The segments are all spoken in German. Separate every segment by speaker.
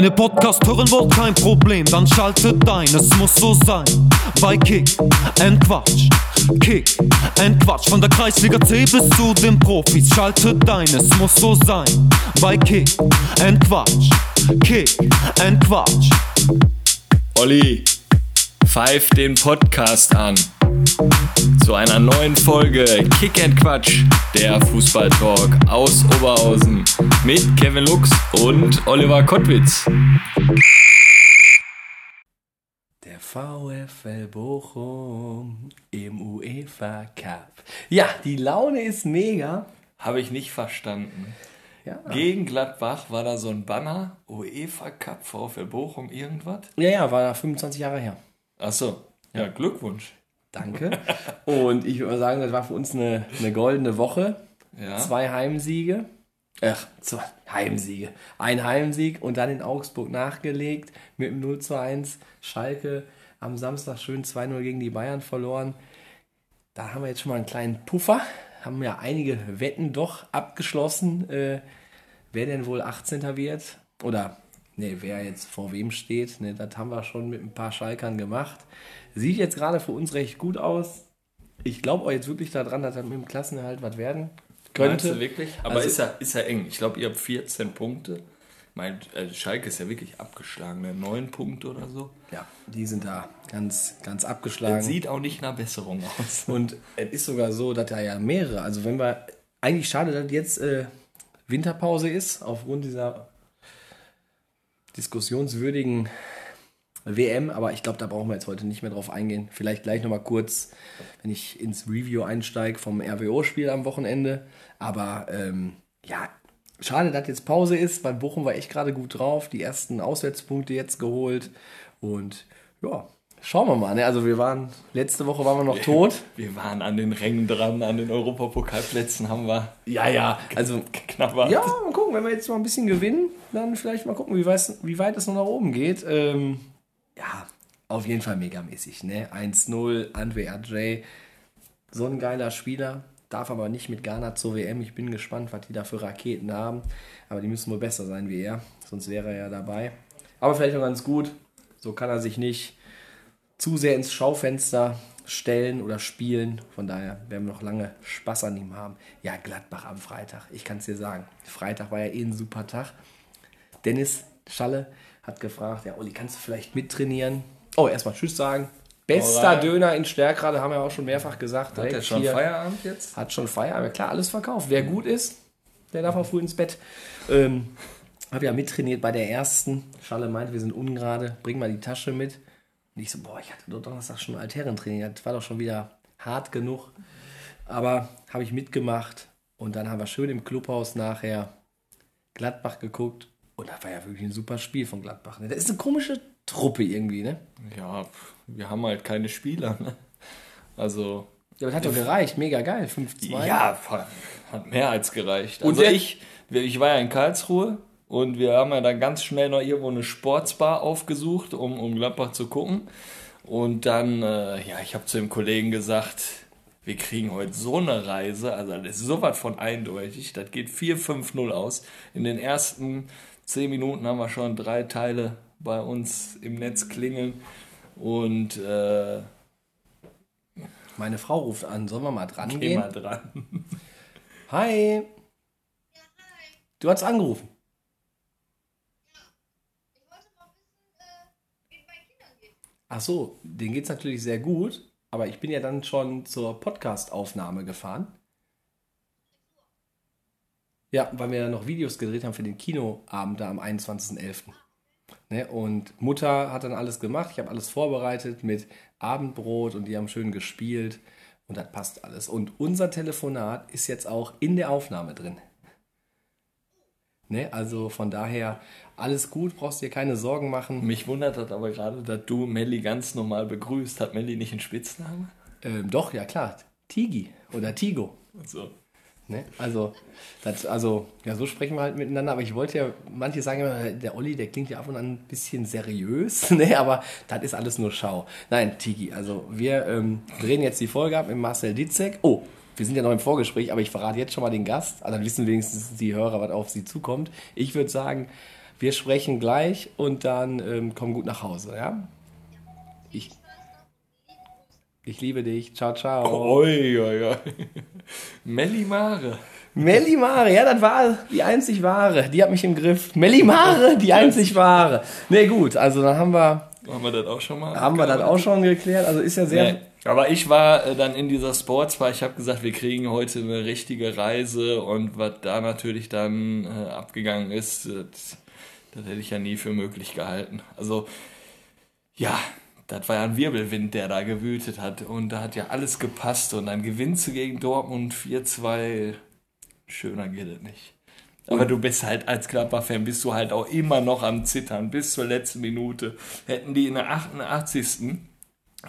Speaker 1: Meine Podcast hören wollt kein Problem, dann schaltet ein, es muss so sein. Bei Kick and Quatsch, Kick and Quatsch, von der Kreisliga C bis zu den Profis, schaltet ein, es muss so sein. Bei Kick and Quatsch, Kick and Quatsch.
Speaker 2: Olli, pfeif den Podcast an. Zu einer neuen Folge Kick and Quatsch, der Fußballtalk aus Oberhausen mit Kevin Lux und Oliver Kottwitz.
Speaker 3: Der VfL Bochum im UEFA Cup. Ja, die Laune ist mega.
Speaker 2: Habe ich nicht verstanden.
Speaker 3: Ja,
Speaker 2: Gegen Gladbach war da so ein Banner, UEFA Cup, VfL Bochum, irgendwas?
Speaker 3: ja, ja war 25 Jahre her.
Speaker 2: Achso, ja, Glückwunsch.
Speaker 3: Danke. Und ich würde mal sagen, das war für uns eine, eine goldene Woche.
Speaker 2: Ja.
Speaker 3: Zwei Heimsiege. Ach, zwei Heimsiege. Ein Heimsieg und dann in Augsburg nachgelegt mit dem 0 zu 1. Schalke am Samstag schön 2-0 gegen die Bayern verloren. Da haben wir jetzt schon mal einen kleinen Puffer. Haben ja einige Wetten doch abgeschlossen, äh, wer denn wohl 18. wird. Oder, ne, wer jetzt vor wem steht. Ne, das haben wir schon mit ein paar Schalkern gemacht. Sieht jetzt gerade für uns recht gut aus. Ich glaube auch jetzt wirklich daran, dass das mit dem Klassenerhalt was werden
Speaker 2: Meinst
Speaker 3: könnte.
Speaker 2: du wirklich? Aber
Speaker 3: Also-
Speaker 2: ist, ja, ist ja eng. Ich glaube, ihr habt 14 Punkte. Mein, äh, Schalke ist ja wirklich abgeschlagen, ne? 9 Punkte oder so.
Speaker 3: Ja, die sind da ganz, ganz
Speaker 2: Das
Speaker 3: abgeschlagen.
Speaker 2: sieht auch nicht nach Besserung aus.
Speaker 3: Und es ist sogar so, dass da ja mehrere, also wenn wir, eigentlich schade, dass jetzt äh, Winterpause ist, aufgrund dieser diskussionswürdigen WM, aber ich glaube, da brauchen wir jetzt heute nicht mehr drauf eingehen. Vielleicht gleich nochmal kurz, wenn ich ins Review einsteige vom RWO-Spiel am Wochenende. Aber ähm, ja, schade, dass jetzt Pause ist, weil Bochum war echt gerade gut drauf, die ersten Auswärtspunkte jetzt geholt und ja, schauen wir mal. Ne? Also wir waren, letzte Woche waren wir noch tot.
Speaker 2: Wir waren an den Rängen dran, an den Europapokalplätzen haben wir
Speaker 3: Ja, ja, also
Speaker 2: knapp
Speaker 3: ja, mal gucken, wenn wir jetzt mal ein bisschen gewinnen, dann vielleicht mal gucken, wie weit, wie weit es noch nach oben geht. Ähm, ja, auf jeden Fall megamäßig, ne? 1-0, Andre Adjei, so ein geiler Spieler, darf aber nicht mit Ghana zur WM. Ich bin gespannt, was die da für Raketen haben, aber die müssen wohl besser sein wie er, sonst wäre er ja dabei. Aber vielleicht auch ganz gut, so kann er sich nicht zu sehr ins Schaufenster stellen oder spielen. Von daher werden wir noch lange Spaß an ihm haben. Ja, Gladbach am Freitag. Ich kann es dir sagen. Freitag war ja eh ein super Tag. Dennis Schalle hat gefragt, ja, Olli, kannst du vielleicht mittrainieren? Oh, erstmal Tschüss sagen. Bester
Speaker 2: Alright.
Speaker 3: Döner in Stärkrade, haben wir auch schon mehrfach gesagt.
Speaker 2: Hat er schon
Speaker 3: hier.
Speaker 2: Feierabend jetzt?
Speaker 3: Hat schon Feierabend. Ja, klar, alles verkauft. Wer gut ist, der darf auch früh ins Bett. Ähm, habe ja mittrainiert bei der ersten. Schalle meint, wir sind ungerade. Bring mal die Tasche mit. Und ich so, boah, ich hatte doch Donnerstag schon Altherrentraining. Das war doch schon wieder hart genug. Aber habe ich mitgemacht. Und dann haben wir schön im Clubhaus nachher Gladbach geguckt. Und das war ja wirklich ein super Spiel von Gladbach. Ne? Das ist eine komische Truppe irgendwie, ne?
Speaker 2: Ja, wir haben halt keine Spieler, ne? Also,
Speaker 3: Ja, das hat doch gereicht. Mega geil. 5-2.
Speaker 2: ja, hat mehr als gereicht.
Speaker 3: Und
Speaker 2: Also ich, ich war ja in Karlsruhe und wir haben ja dann ganz schnell noch irgendwo eine Sportsbar aufgesucht, um, um Gladbach zu gucken. Und dann, äh, ja, ich habe zu dem Kollegen gesagt, wir kriegen heute so eine Reise, also das ist sowas von eindeutig, das geht 4-5-0 aus. In den ersten 10 Minuten haben wir schon drei Teile bei uns im Netz klingeln und äh,
Speaker 3: Meine Frau ruft an. Sollen wir mal dran
Speaker 2: geh
Speaker 3: gehen?
Speaker 2: mal dran.
Speaker 3: Hi. Du hast angerufen. Ach so, denen geht's natürlich sehr gut, aber ich bin ja dann schon zur Podcast-Aufnahme gefahren. Ja, weil wir dann noch Videos gedreht haben für den Kinoabend da am 21.11. Ne, und Mutter hat dann alles gemacht, ich habe alles vorbereitet mit Abendbrot und die haben schön gespielt und das passt alles. Und unser Telefonat ist jetzt auch in der Aufnahme drin. Ne, also von daher alles gut, brauchst dir keine Sorgen machen.
Speaker 2: Mich wundert das aber gerade, dass du Melli ganz normal begrüßt. Hat Melli nicht einen Spitznamen?
Speaker 3: Ähm, doch, ja klar, Tigi oder Tigo.
Speaker 2: So.
Speaker 3: Ne? Also, das, also, ja, so sprechen wir halt miteinander. Aber ich wollte ja, manche sagen immer, der Olli, der klingt ja ab und an ein bisschen seriös, ne? aber das ist alles nur Schau. Nein, Tigi, also wir ähm, drehen jetzt die Folge ab mit Marcel Ditzek. Oh, wir sind ja noch im Vorgespräch, aber ich verrate jetzt schon mal den Gast. Also dann wissen wenigstens die Hörer, was auf sie zukommt. Ich würde sagen, Wir sprechen gleich und dann ähm, komm gut nach Hause, ja? Ich, liebe dich. Ciao, ciao.
Speaker 2: Oi, oi, oi. Melli Mare.
Speaker 3: Melli Mare, ja, das war die einzig wahre. Die hat mich im Griff. Melli Mare, die einzig wahre. Nee, gut, also dann haben wir,
Speaker 2: Haben wir das auch schon mal?
Speaker 3: haben wir das auch schon geklärt. Also ist ja sehr.
Speaker 2: Nee. Aber ich war äh, dann in dieser Sportsbar. Ich habe gesagt, wir kriegen heute eine richtige Reise und was da natürlich dann äh, abgegangen ist, das, das hätte ich ja nie für möglich gehalten. Also ja, das war ja ein Wirbelwind, der da gewütet hat und da hat ja alles gepasst und dann gewinnst du gegen Dortmund 4-2. Schöner geht es nicht. Aber du bist halt als Klapper-Fan, bist du halt auch immer noch am Zittern bis zur letzten Minute. Hätten die in der 88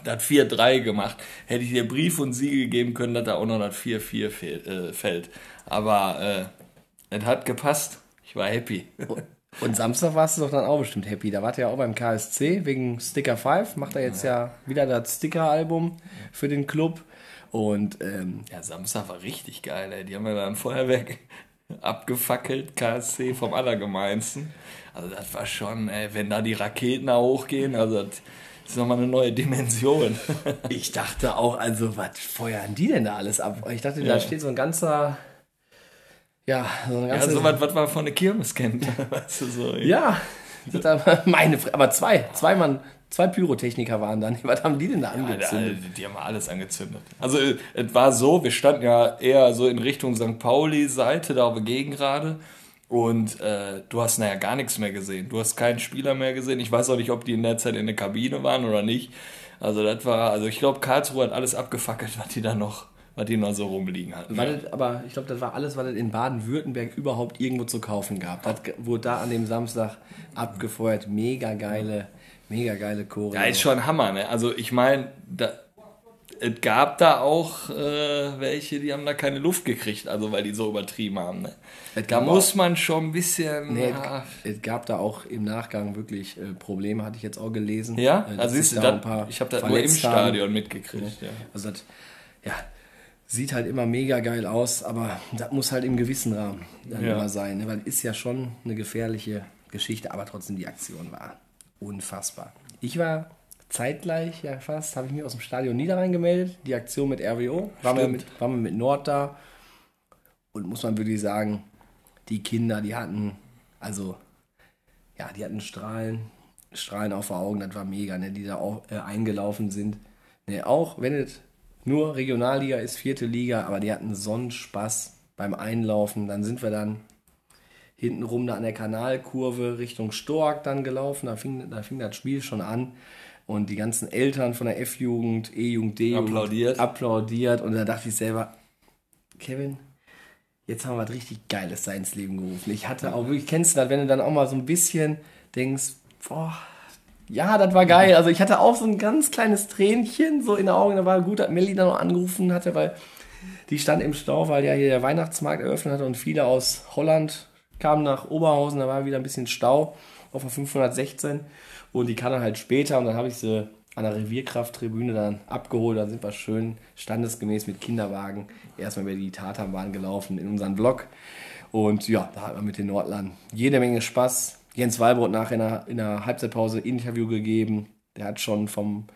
Speaker 2: das 4-3 gemacht, hätte ich dir Brief und Siegel geben können, dass da auch noch das 4-4 fehl- äh, fällt. Aber äh, es hat gepasst. Ich war happy.
Speaker 3: Und Samstag warst du doch dann auch bestimmt happy. Da wart ihr ja auch beim KSC wegen Sticker 5. Macht er jetzt ja, wieder das Sticker-Album für den Club. Und ähm,
Speaker 2: Ja, Samstag war richtig geil, ey. Die haben ja dann Feuerwerk abgefackelt, KSC vom Allergemeinsten. Also das war schon, ey, wenn da die Raketen da hochgehen, also das ist nochmal eine neue Dimension.
Speaker 3: ich dachte auch, also, was feuern die denn da alles ab? Ich dachte,
Speaker 2: Ja.
Speaker 3: da steht so ein ganzer. Ja, so ein
Speaker 2: Ja,
Speaker 3: ganzer.
Speaker 2: so was, was man von der Kirmes kennt. Weißt du, so.
Speaker 3: Ja, hat- meine, aber zwei, zwei Mann, zwei Pyrotechniker waren dann. Was haben die denn da angezündet?
Speaker 2: Alter, die haben alles angezündet. Also es war so, wir standen ja eher so in Richtung St. Pauli-Seite, da auf der Gegengrade. Und äh, du hast naja gar nichts mehr gesehen. Du hast keinen Spieler mehr gesehen. Ich weiß auch nicht, ob die in der Zeit in der Kabine waren oder nicht. Also das war, also ich glaube, Karlsruhe hat alles abgefackelt, was die da noch, was die noch so rumliegen hatten.
Speaker 3: War das, aber ich glaube, das war alles, was es in Baden-Württemberg überhaupt irgendwo zu kaufen gab. Das wurde da an dem Samstag abgefeuert. Mega geile, mega geile Choreo.
Speaker 2: Ja, ist schon Hammer, ne? Also ich meine, es gab da auch äh, welche, die haben da keine Luft gekriegt, also weil die so übertrieben haben. Ne? Da muss man schon ein bisschen.
Speaker 3: Nee,
Speaker 2: ja,
Speaker 3: es, gab da auch im Nachgang wirklich äh, Probleme, hatte ich jetzt auch gelesen.
Speaker 2: ja?
Speaker 3: Äh,
Speaker 2: also siehst du,
Speaker 3: da ein
Speaker 2: das,
Speaker 3: paar
Speaker 2: ich habe das nur im. Stadion mitgekriegt. Ja.
Speaker 3: Also das, ja, sieht halt immer mega geil aus, aber das muss halt im gewissen Rahmen dann
Speaker 2: Ja.
Speaker 3: immer sein, ne? weil ist ja schon eine gefährliche Geschichte, aber trotzdem die Aktion war unfassbar. Ich war zeitgleich, ja fast, habe ich mich aus dem Stadion Niederrhein gemeldet, die Aktion mit RWO, waren wir mit, waren wir mit Nord da und muss man wirklich sagen, die Kinder, die hatten, also, ja, die hatten Strahlen, Strahlen auf den Augen, das war mega, ne, die da auch äh, eingelaufen sind. Ne, auch wenn es nur Regionalliga ist, vierte Liga, aber die hatten so einen Spaß beim Einlaufen. Dann sind wir dann hintenrum da an der Kanalkurve Richtung Stork dann gelaufen. Da fing, da fing das Spiel schon an. Und die ganzen Eltern von der F-Jugend, E-Jugend, D-Jugend
Speaker 2: Applaudiert.
Speaker 3: applaudiert. Und da dachte ich selber, Kevin, jetzt haben wir was richtig Geiles da ins Leben gerufen. Ich hatte auch wirklich, kennst du das, wenn du dann auch mal so ein bisschen denkst, boah, ja, das war geil. Also ich hatte auch so ein ganz kleines Tränchen so in den Augen. Da war gut, dass Melli dann noch angerufen hatte, weil die stand im Stau, weil ja hier der Weihnachtsmarkt eröffnet hatte und viele aus Holland kamen nach Oberhausen. Da war wieder ein bisschen Stau auf der 516 und die kann dann halt später und dann habe ich sie an der Revierkrafttribüne dann abgeholt. Dann sind wir schön standesgemäß mit Kinderwagen erstmal über die Tatanbahn gelaufen in unseren Block. Und ja, da hat man mit den Nordlern jede Menge Spaß. Jens Walbrot nachher in der, in der Halbzeitpause Interview gegeben. Der hat schon vom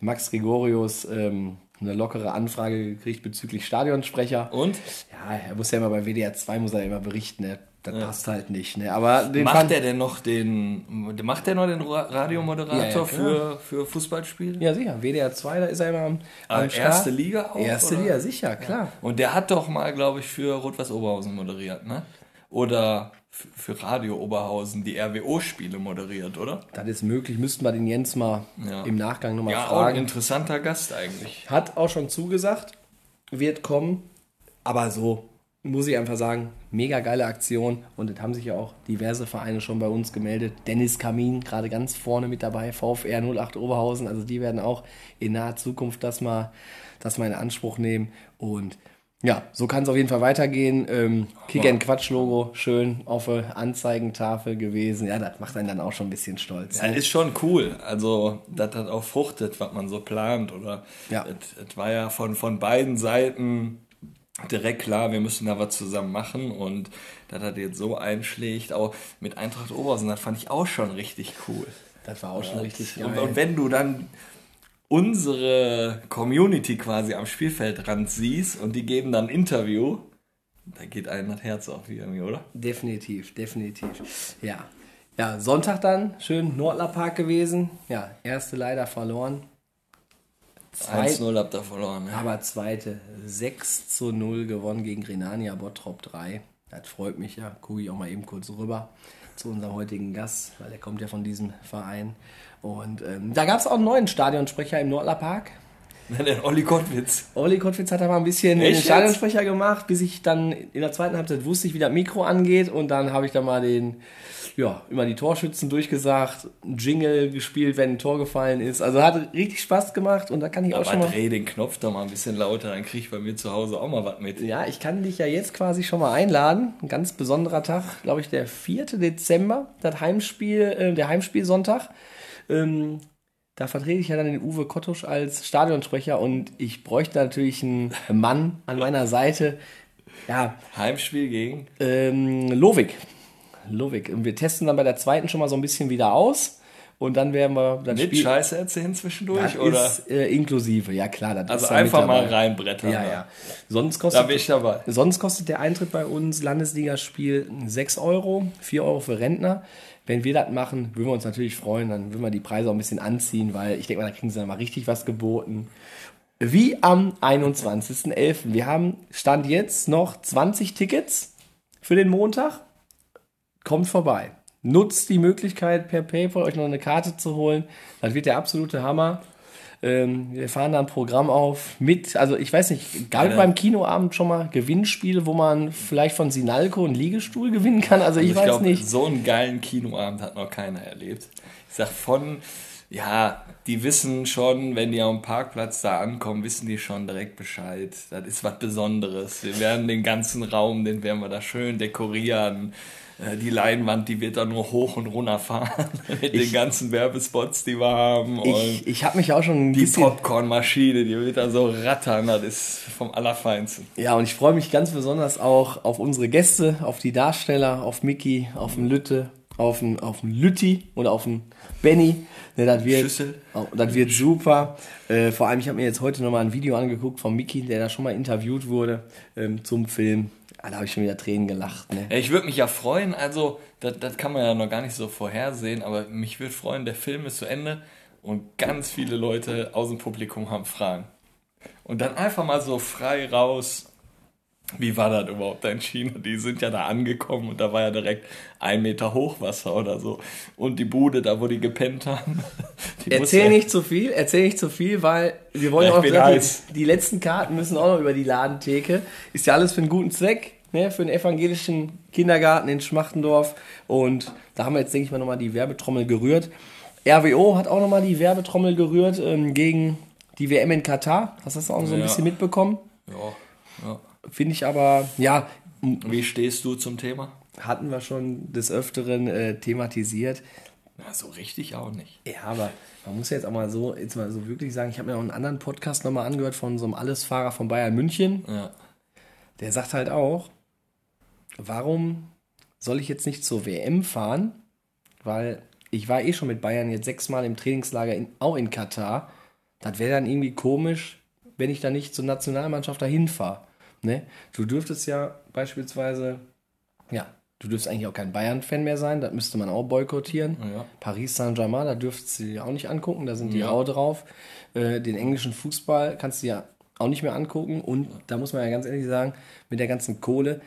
Speaker 3: Max Gregorius ähm, eine lockere Anfrage gekriegt bezüglich Stadionsprecher.
Speaker 2: Und?
Speaker 3: Ja, er muss ja immer bei WDR 2 muss er immer berichten, ne? Das passt halt nicht, ne? Aber den
Speaker 2: Macht er denn noch den, macht er noch den Ra- Radiomoderator
Speaker 3: Ja, ja,
Speaker 2: für, für Fußballspiele?
Speaker 3: Ja, sicher. WDR 2, da ist er immer am,
Speaker 2: Ah,
Speaker 3: am Start.
Speaker 2: erste Liga auch,
Speaker 3: Erste
Speaker 2: oder?
Speaker 3: Liga, sicher, klar.
Speaker 2: Und der hat doch mal, glaube ich, für Rot-Weiß Oberhausen moderiert, ne? Oder für Radio Oberhausen die RWO-Spiele moderiert, oder?
Speaker 3: Das ist möglich. Müssten wir den Jens mal
Speaker 2: Ja.
Speaker 3: im Nachgang nochmal
Speaker 2: Ja, auch ein
Speaker 3: fragen.
Speaker 2: interessanter Gast eigentlich.
Speaker 3: Hat auch schon zugesagt, wird kommen. Aber so muss ich einfach sagen, mega geile Aktion. Und es haben sich ja auch diverse Vereine schon bei uns gemeldet. Dennis Kamin gerade ganz vorne mit dabei, VfR 08 Oberhausen. Also die werden auch in naher Zukunft das mal, das mal in Anspruch nehmen. Und ja, so kann es auf jeden Fall weitergehen. Ähm, Kick and Quatsch Logo schön auf der Anzeigentafel gewesen. Ja, das macht einen dann auch schon ein bisschen stolz.
Speaker 2: Ja, ist schon cool. Also, dass das auch fruchtet, was man so plant. Oder
Speaker 3: Ja.
Speaker 2: es, war ja von, von beiden Seiten direkt klar, wir müssen da was zusammen machen und dass das jetzt so einschlägt, auch mit Eintracht Oberhausen, das fand ich auch schon richtig cool.
Speaker 3: Das war auch schon richtig
Speaker 2: Und,
Speaker 3: geil.
Speaker 2: und wenn du dann unsere Community quasi am Spielfeldrand siehst und die geben dann ein Interview, da geht einem das Herz auf irgendwie, oder?
Speaker 3: Definitiv, definitiv. Ja. Ja, Sonntag dann, schön Nordlerpark gewesen. Ja, erste leider verloren. Zweit,
Speaker 2: 1-0 habt ihr verloren. Ne?
Speaker 3: aber zweite 6 zu 0 gewonnen gegen Renania Bottrop 3. Das freut mich ja. Gucke ich auch mal eben kurz rüber zu unserem heutigen Gast, weil der kommt ja von diesem Verein. Und ähm, da gab es auch einen neuen Stadionsprecher im Nordlerpark.
Speaker 2: Der Olli Kottwitz.
Speaker 3: Olli Kottwitz hat da mal ein bisschen
Speaker 2: Echt
Speaker 3: den
Speaker 2: jetzt?
Speaker 3: Stadionsprecher gemacht, bis ich dann in der zweiten Halbzeit wusste ich, wie das Mikro angeht und dann habe ich da mal den, ja, immer die Torschützen durchgesagt, einen Jingle gespielt, wenn ein Tor gefallen ist. Also hat richtig Spaß gemacht und da kann ich auch
Speaker 2: Aber
Speaker 3: schon mal...
Speaker 2: dreh den Knopf doch mal ein bisschen lauter, dann krieg ich bei mir zu Hause auch mal was mit.
Speaker 3: Ja, ich kann dich ja jetzt quasi schon mal einladen. Ein ganz besonderer Tag, glaube ich, der 4. Dezember, das Heimspiel, äh, der Heimspielsonntag. Ähm, da vertrete ich ja dann den Uwe Kottusch als Stadionsprecher und ich bräuchte natürlich einen Mann an meiner Seite. Ja,
Speaker 2: Heimspiel gegen.
Speaker 3: ähm, Lovik. Lovik. Und wir testen dann bei der zweiten schon mal so ein bisschen wieder aus. Und dann werden wir das
Speaker 2: Mit. Scheiße erzählen zwischendurch,
Speaker 3: Das
Speaker 2: oder?
Speaker 3: ist äh, inklusive, ja klar. Das
Speaker 2: Also
Speaker 3: ist
Speaker 2: einfach mal reinbrettern.
Speaker 3: Ja, ja. Sonst kostet,
Speaker 2: Da bin ich dabei.
Speaker 3: sonst kostet der Eintritt bei uns Landesligaspiel 6 Euro, 4 Euro für Rentner. Wenn wir das machen, würden wir uns natürlich freuen, dann würden wir die Preise auch ein bisschen anziehen, weil ich denke mal, da kriegen sie dann mal richtig was geboten. Wie am 21.11. Wir haben Stand jetzt noch 20 Tickets für den Montag. Kommt vorbei. Nutzt die Möglichkeit, per PayPal euch noch eine Karte zu holen. Das wird der absolute Hammer. Ähm, wir fahren da ein Programm auf mit, also ich weiß nicht, gab es beim Kinoabend schon mal Gewinnspiele, wo man vielleicht von Sinalco einen Liegestuhl gewinnen kann? Also ich,
Speaker 2: Ich
Speaker 3: weiß
Speaker 2: glaube,
Speaker 3: nicht.
Speaker 2: so einen geilen Kinoabend hat noch keiner erlebt. Ich sag von, ja, die wissen schon, wenn die am Parkplatz da ankommen, wissen die schon direkt Bescheid. Das ist was Besonderes. Wir werden den ganzen Raum, den werden wir da schön dekorieren. Äh, Die Leinwand, die wird dann nur hoch und runter fahren mit den ganzen Werbespots, die wir haben.
Speaker 3: Ich, ich habe mich auch schon
Speaker 2: die Popcornmaschine, die wird da so rattern. Das ist vom Allerfeinsten.
Speaker 3: Ja, und ich freue mich ganz besonders auch auf unsere Gäste, auf die Darsteller, auf Mickey, auf den Lütte, auf den, auf den Lütti oder auf den Benny. Ne, das, wird,
Speaker 2: Schüssel.
Speaker 3: oh, das wird super. Äh, vor allem, ich habe mir jetzt heute nochmal ein Video angeguckt von Mickey, der da schon mal interviewt wurde ähm, zum Film. Ah, da habe ich schon wieder Tränen gelacht. Ne?
Speaker 2: Ich würde mich ja freuen, also das, das kann man ja noch gar nicht so vorhersehen, aber mich würde freuen, der Film ist zu Ende und ganz viele Leute aus dem Publikum haben Fragen. Und dann einfach mal so frei raus, wie war das überhaupt da in China? Die sind ja da angekommen und da war ja direkt ein Meter Hochwasser oder so. Und die Bude, da wo die gepennt haben. die
Speaker 3: Erzähl nicht zu viel, erzähl nicht zu viel, weil wir wollen
Speaker 2: Ja,
Speaker 3: auch
Speaker 2: heiß.
Speaker 3: die letzten Karten müssen auch noch über die Ladentheke. Ist ja alles für einen guten Zweck, ne? für den evangelischen Kindergarten in Schmachtendorf. Und da haben wir jetzt, denke ich mal, nochmal die Werbetrommel gerührt. RWO hat auch nochmal die Werbetrommel gerührt ähm, gegen die WM in Katar. Hast du das auch so ein
Speaker 2: Ja.
Speaker 3: bisschen mitbekommen?
Speaker 2: Ja, ja.
Speaker 3: Finde ich aber, ja,
Speaker 2: Wie stehst du zum Thema?
Speaker 3: hatten wir schon des Öfteren äh, thematisiert.
Speaker 2: Na, so richtig auch nicht.
Speaker 3: Ja, aber man muss ja jetzt auch mal so, jetzt mal so wirklich sagen, ich habe mir auch einen anderen Podcast nochmal angehört von so einem Allesfahrer von Bayern München.
Speaker 2: Ja.
Speaker 3: Der sagt halt auch, warum soll ich jetzt nicht zur WM fahren? Weil ich war eh schon mit Bayern jetzt sechsmal im Trainingslager, in, auch in Katar. Das wäre dann irgendwie komisch, wenn ich dann nicht zur Nationalmannschaft dahin fahre. Ne? Du dürftest ja beispielsweise, ja, du dürftest eigentlich auch kein Bayern-Fan mehr sein, das müsste man auch boykottieren.
Speaker 2: Ja.
Speaker 3: Paris Saint-Germain, da dürftest du dir auch nicht angucken, da sind die
Speaker 2: Ja.
Speaker 3: auch drauf. Äh, den englischen Fußball kannst du ja auch nicht mehr angucken. Und da muss man ja ganz ehrlich sagen, mit der ganzen Kohle,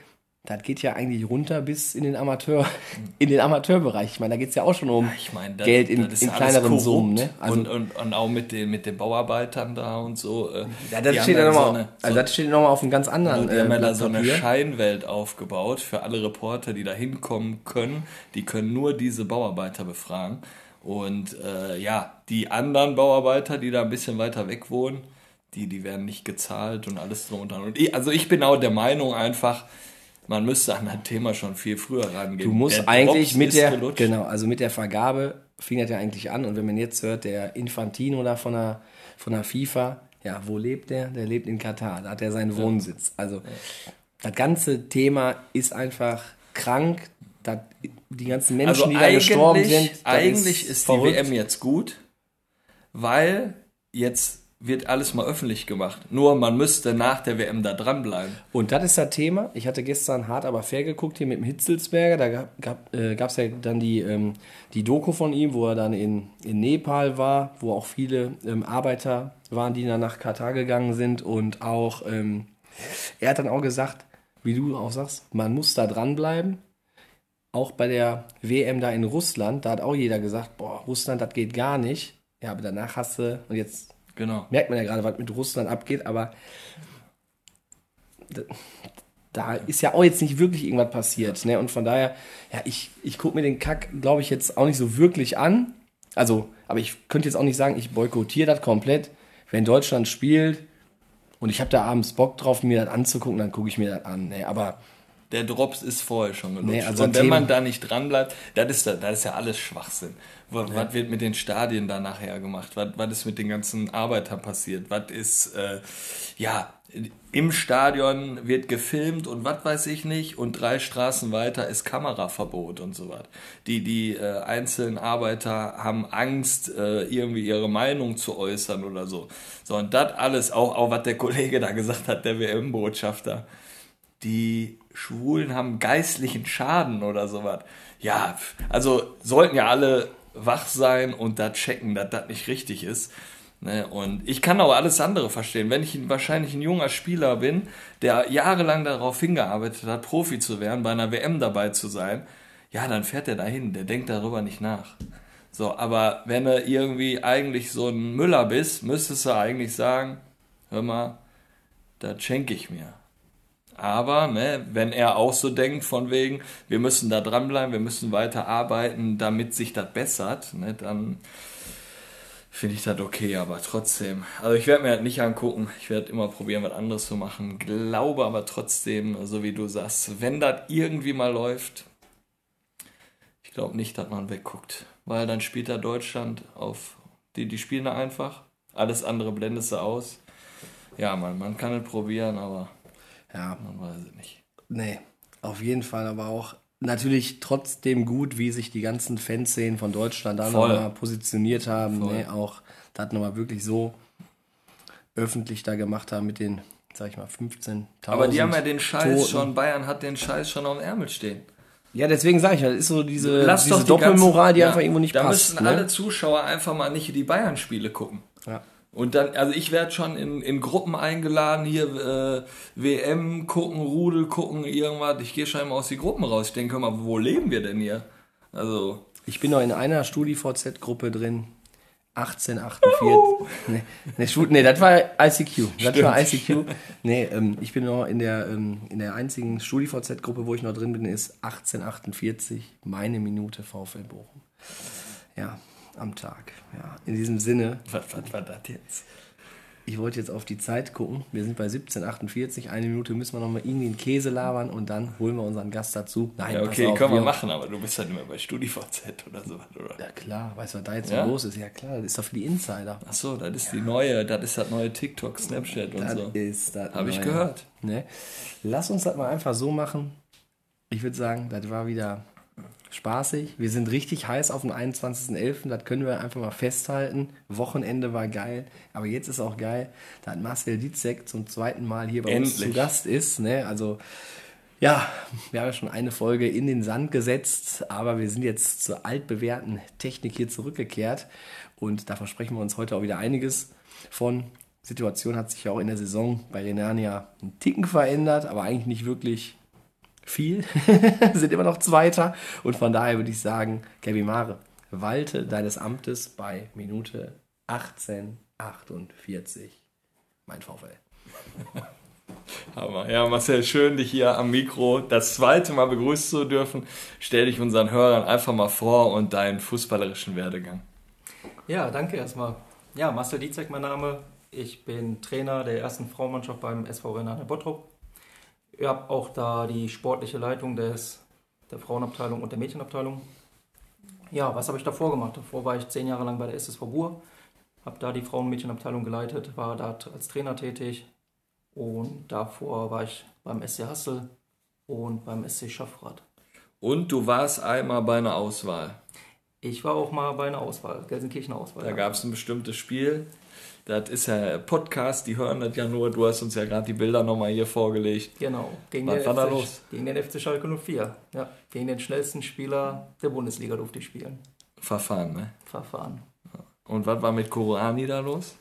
Speaker 3: das geht ja eigentlich runter bis in den Amateur, in den Amateurbereich. Ich meine, da geht es ja auch schon um
Speaker 2: Ich meine, das,
Speaker 3: Geld in, in kleineren. Summen. Ne? Also,
Speaker 2: und, und, und auch mit den, mit den Bauarbeitern da und so. äh,
Speaker 3: ja,
Speaker 2: die
Speaker 3: das steht ja
Speaker 2: dann
Speaker 3: nochmal
Speaker 2: so eine-
Speaker 3: also
Speaker 2: so-
Speaker 3: das steht noch mal auf einem ganz anderen
Speaker 2: Die haben ja da so eine. Scheinwelt aufgebaut für alle Reporter, die da hinkommen können. Die können nur diese Bauarbeiter befragen. Und äh, ja, die anderen Bauarbeiter, die da ein bisschen weiter weg wohnen, die, die werden nicht gezahlt und alles drum und dran. Und ich, also ich bin auch der Meinung einfach, man müsste an das Thema schon viel früher rangehen.
Speaker 3: Du musst
Speaker 2: Der
Speaker 3: eigentlich
Speaker 2: Drops
Speaker 3: mit
Speaker 2: ist
Speaker 3: der,
Speaker 2: gelutscht.
Speaker 3: genau, also mit der Vergabe fing das ja eigentlich an. Und wenn man jetzt hört, der Infantino da von der, von der FIFA, Ja, wo lebt der? Der lebt in Katar. Da hat er seinen Wohnsitz. Also das ganze Thema ist einfach krank. Das, die ganzen Menschen,
Speaker 2: Also
Speaker 3: die da gestorben sind.
Speaker 2: eigentlich ist, die
Speaker 3: verrückt.
Speaker 2: WM jetzt gut, weil jetzt wird alles mal öffentlich gemacht. Nur man müsste nach der WM da dranbleiben.
Speaker 3: Und das ist das Thema. Ich hatte gestern hart aber fair geguckt hier mit dem Hitzelsberger. Da gab es äh, ja dann die, ähm, die Doku von ihm, wo er dann in, in Nepal war, wo auch viele ähm, Arbeiter waren, die dann nach Katar gegangen sind. Und auch, ähm, er hat dann auch gesagt, wie du auch sagst, man muss da dranbleiben. Auch bei der WM da in Russland, da hat auch jeder gesagt, boah, Russland, das geht gar nicht. Ja, aber danach hast du, und jetzt
Speaker 2: Genau.
Speaker 3: merkt man ja gerade, was mit Russland abgeht, aber da ist ja auch jetzt nicht wirklich irgendwas passiert. Ne? Und von daher, ja, ich, ich gucke mir den Kack, glaube ich, jetzt auch nicht so wirklich an. Also, aber ich könnte jetzt auch nicht sagen, ich boykottiere das komplett. Wenn Deutschland spielt und ich habe da abends Bock drauf, mir das anzugucken, dann gucke ich mir das an. Ne? Aber
Speaker 2: Der Drops ist vorher schon gelutscht.
Speaker 3: Nee, also
Speaker 2: und wenn
Speaker 3: Thema-
Speaker 2: man da nicht dran bleibt, das ist, da- das ist ja alles Schwachsinn. Was, was wird mit den Stadien da nachher gemacht? Was, was ist mit den ganzen Arbeitern passiert? Was ist, äh, ja, im Stadion wird gefilmt und was weiß ich nicht und drei Straßen weiter ist Kameraverbot und so was. Die, die äh, einzelnen Arbeiter haben Angst, äh, irgendwie ihre Meinung zu äußern oder so. So, und das alles, auch, auch was der Kollege da gesagt hat, der WM-Botschafter die Schwulen haben geistlichen Schaden oder sowas. Ja, also sollten ja alle wach sein und da checken, dass das nicht richtig ist. Ne? Und ich kann auch alles andere verstehen. Wenn ich ein, wahrscheinlich ein junger Spieler bin, der jahrelang darauf hingearbeitet hat, Profi zu werden, bei einer WM dabei zu sein, ja, dann fährt er dahin. Der denkt darüber nicht nach. So, aber wenn du irgendwie eigentlich so ein Müller bist, müsstest du eigentlich sagen, hör mal, das schenke ich mir. Aber ne, wenn er auch so denkt, von wegen, wir müssen da dranbleiben, wir müssen weiter arbeiten, damit sich das bessert, ne, dann finde ich das okay, aber trotzdem. Also ich werde mir das nicht angucken, ich werde immer probieren, was anderes zu machen. Glaube aber trotzdem, so wie du sagst, wenn das irgendwie mal läuft, ich glaube nicht, dass man wegguckt. Weil dann spielt da Deutschland auf, die, die spielen da einfach, alles andere blendest du aus. Ja, man, man kann es probieren, aber
Speaker 3: ja,
Speaker 2: man weiß es nicht.
Speaker 3: Nee, auf jeden Fall, aber auch natürlich trotzdem gut, wie sich die ganzen Fanszenen von Deutschland da nochmal positioniert haben.
Speaker 2: Voll.
Speaker 3: Ne? Auch das nochmal wirklich so öffentlich da gemacht haben mit den, sag ich mal, 15.000.
Speaker 2: Aber die haben ja den Scheiß
Speaker 3: Toten.
Speaker 2: schon, Bayern hat den Scheiß schon auf dem Ärmel stehen.
Speaker 3: Ja, deswegen sage ich ja, das ist so diese,
Speaker 2: Lass
Speaker 3: diese
Speaker 2: doch die
Speaker 3: Doppelmoral,
Speaker 2: ganzen-
Speaker 3: die
Speaker 2: ja,
Speaker 3: einfach irgendwo nicht
Speaker 2: da
Speaker 3: passt.
Speaker 2: müssen
Speaker 3: ne?
Speaker 2: alle Zuschauer einfach mal nicht die Bayern-Spiele gucken.
Speaker 3: Ja.
Speaker 2: Und dann, also ich werde schon in, in Gruppen eingeladen, hier äh, WM gucken, Rudel gucken, irgendwas. Ich gehe schon immer aus die Gruppen raus. Ich denke, mal, wo leben wir denn hier? Also,
Speaker 3: Ich bin noch in einer StudiVZ-Gruppe drin. 1848. Nee, nee, Stu- nee, das war ICQ. Das war ICQ. Nee, ähm, ich bin noch in der, ähm, in der einzigen StudiVZ-Gruppe, wo ich noch drin bin, ist 1848. Meine Minute VfL Bochum. Ja, am Tag. Ja, in diesem Sinne,
Speaker 2: was, was war das jetzt?
Speaker 3: ich wollte jetzt auf die Zeit gucken. Wir sind bei 1748. Eine Minute müssen wir noch mal irgendwie einen Käse labern und dann holen wir unseren Gast dazu. Nein,
Speaker 2: Ja, okay,
Speaker 3: auf,
Speaker 2: können wir machen, aber du bist halt immer bei StudiVZ oder sowas, oder?
Speaker 3: Ja klar, weißt du, was da jetzt
Speaker 2: Ja?
Speaker 3: so los ist? Ja klar, das ist doch für die Insider.
Speaker 2: Ach so, das ist die neue, das ist das neue TikTok, Snapchat und
Speaker 3: Das
Speaker 2: so.
Speaker 3: ist das.
Speaker 2: Habe ich gehört.
Speaker 3: Ne? Lass uns das mal einfach so machen. Ich würde sagen, das war wieder spaßig. Wir sind richtig heiß auf den 21.11. Das können wir einfach mal festhalten. Wochenende war geil. Aber jetzt ist auch geil, dass Marcel Dietzek zum zweiten Mal hier bei uns
Speaker 2: Endlich.
Speaker 3: zu Gast ist. Ne? Also, ja, wir haben ja schon eine Folge in den Sand gesetzt, aber wir sind jetzt zur altbewährten Technik hier zurückgekehrt. Und da versprechen wir uns heute auch wieder einiges von. Situation hat sich ja auch in der Saison bei Renania einen Ticken verändert, aber eigentlich nicht wirklich viel. sind immer noch Zweiter. Und von daher würde ich sagen, Kevin Mare, walte deines Amtes bei Minute 1848. Mein VfL.
Speaker 2: Hammer. Ja, Marcel, schön, dich hier am Mikro das zweite Mal begrüßen zu dürfen. Stell dich unseren Hörern einfach mal vor und deinen fußballerischen Werdegang.
Speaker 4: Ja, danke erstmal. Ja, Marcel Dietzek mein Name. Ich bin Trainer der ersten Frauenmannschaft beim SV Renate Bottrop. Ich habe auch da die sportliche Leitung des, der Frauenabteilung und der Mädchenabteilung. Ja, was habe ich davor gemacht? Davor war ich zehn Jahre lang bei der SSV Bur habe da die Frauen- und Mädchenabteilung geleitet, war da als Trainer tätig und davor war ich beim SC Hassel und beim SC Schaffrath.
Speaker 2: Und du warst einmal bei einer Auswahl.
Speaker 4: Ich war auch mal bei einer Auswahl, Gelsenkirchener Auswahl.
Speaker 2: Da
Speaker 4: ja.
Speaker 2: gab es ein bestimmtes Spiel. Das ist ja Podcast, die hören das ja nur. Du hast uns ja gerade die Bilder nochmal hier vorgelegt.
Speaker 4: Genau, gegen
Speaker 2: Was
Speaker 4: den,
Speaker 2: war da
Speaker 4: FC,
Speaker 2: los?
Speaker 4: gegen den FC Schalke 04. Ja, gegen den schnellsten Spieler der Bundesliga durfte ich spielen.
Speaker 2: Verfahren, ne?
Speaker 4: Verfahren.
Speaker 2: Und was war mit Korani da los?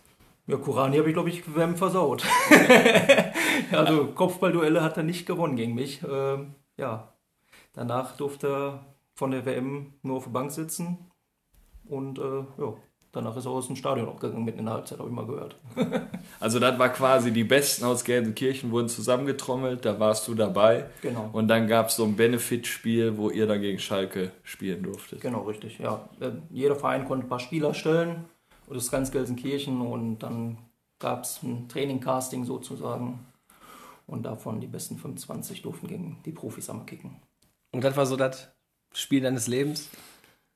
Speaker 4: Ja, Kurani habe ich, glaube ich, wem versaut. also Kopfballduelle hat er nicht gewonnen gegen mich. Ähm, ja, danach durfte er von der WM nur auf der Bank sitzen. Und äh, ja, danach ist er aus dem Stadion auch gegangen, mitten in der Halbzeit, habe ich mal gehört.
Speaker 2: Also das war quasi die Besten aus Gelsenkirchen wurden zusammengetrommelt, da warst du dabei.
Speaker 4: Genau.
Speaker 2: Und dann gab es so ein Benefit-Spiel, wo ihr dann gegen Schalke spielen durftet.
Speaker 4: Genau, richtig. Ja, Äh, jeder Verein konnte ein paar Spieler stellen. Und das ist ganz Gelsenkirchen. Und dann gab es ein Training-Casting sozusagen. Und davon die besten 25 durften gegen die Profis einmal kicken.
Speaker 3: Und das war so das Spiel deines Lebens?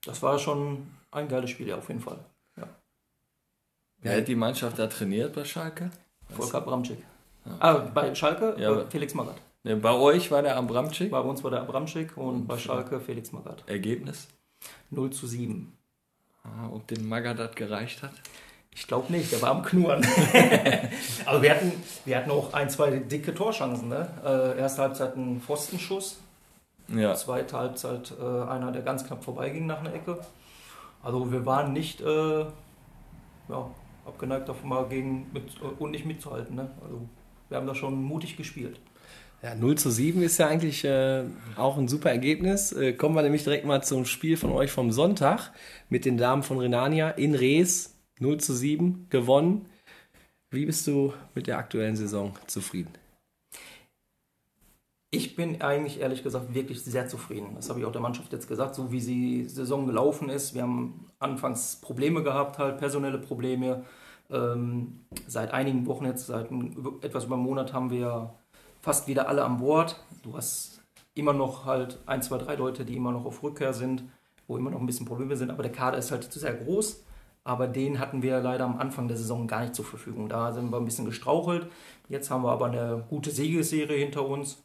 Speaker 4: Das war schon ein geiles Spiel, ja, auf jeden Fall.
Speaker 2: Wer hat die Mannschaft da trainiert bei Schalke?
Speaker 4: Volker Abramczyk. Ah, bei Schalke
Speaker 2: Ja,
Speaker 4: Felix Magath.
Speaker 2: Ne, bei euch war der Abramczyk.
Speaker 4: Bei uns war der Abramczyk und bei Schalke Felix Magath.
Speaker 2: Ergebnis?
Speaker 4: 0 zu 7.
Speaker 2: Ah, ob den Magadat gereicht hat?
Speaker 4: Ich glaube nicht, der war am Knurren. Aber wir hatten, wir hatten auch ein, zwei dicke Torschancen. Ne? Äh, erste Halbzeit ein Pfostenschuss,
Speaker 2: Ja.
Speaker 4: zweite Halbzeit äh, einer, der ganz knapp vorbeiging nach einer Ecke. Also wir waren nicht äh, ja, abgeneigt davon mal gegen mit, und nicht mitzuhalten. Ne? Also wir haben da schon mutig gespielt.
Speaker 3: Ja, 0 zu 7 ist ja eigentlich äh, auch ein super Ergebnis. Äh, kommen wir nämlich direkt mal zum Spiel von euch vom Sonntag mit den Damen von Renania in Rees. 0 zu 7 gewonnen. Wie bist du mit der aktuellen Saison zufrieden?
Speaker 4: Ich bin eigentlich ehrlich gesagt wirklich sehr zufrieden. Das habe ich auch der Mannschaft jetzt gesagt, so wie die Saison gelaufen ist. Wir haben anfangs Probleme gehabt, halt personelle Probleme. Ähm, seit einigen Wochen jetzt, seit ein- etwas über einen Monat haben wir fast wieder alle an Bord. Du hast immer noch halt ein, zwei, drei Leute, die immer noch auf Rückkehr sind, wo immer noch ein bisschen Probleme sind, aber der Kader ist halt sehr groß. Aber den hatten wir leider am Anfang der Saison gar nicht zur Verfügung. Da sind wir ein bisschen gestrauchelt. Jetzt haben wir aber eine gute Siegesserie hinter uns.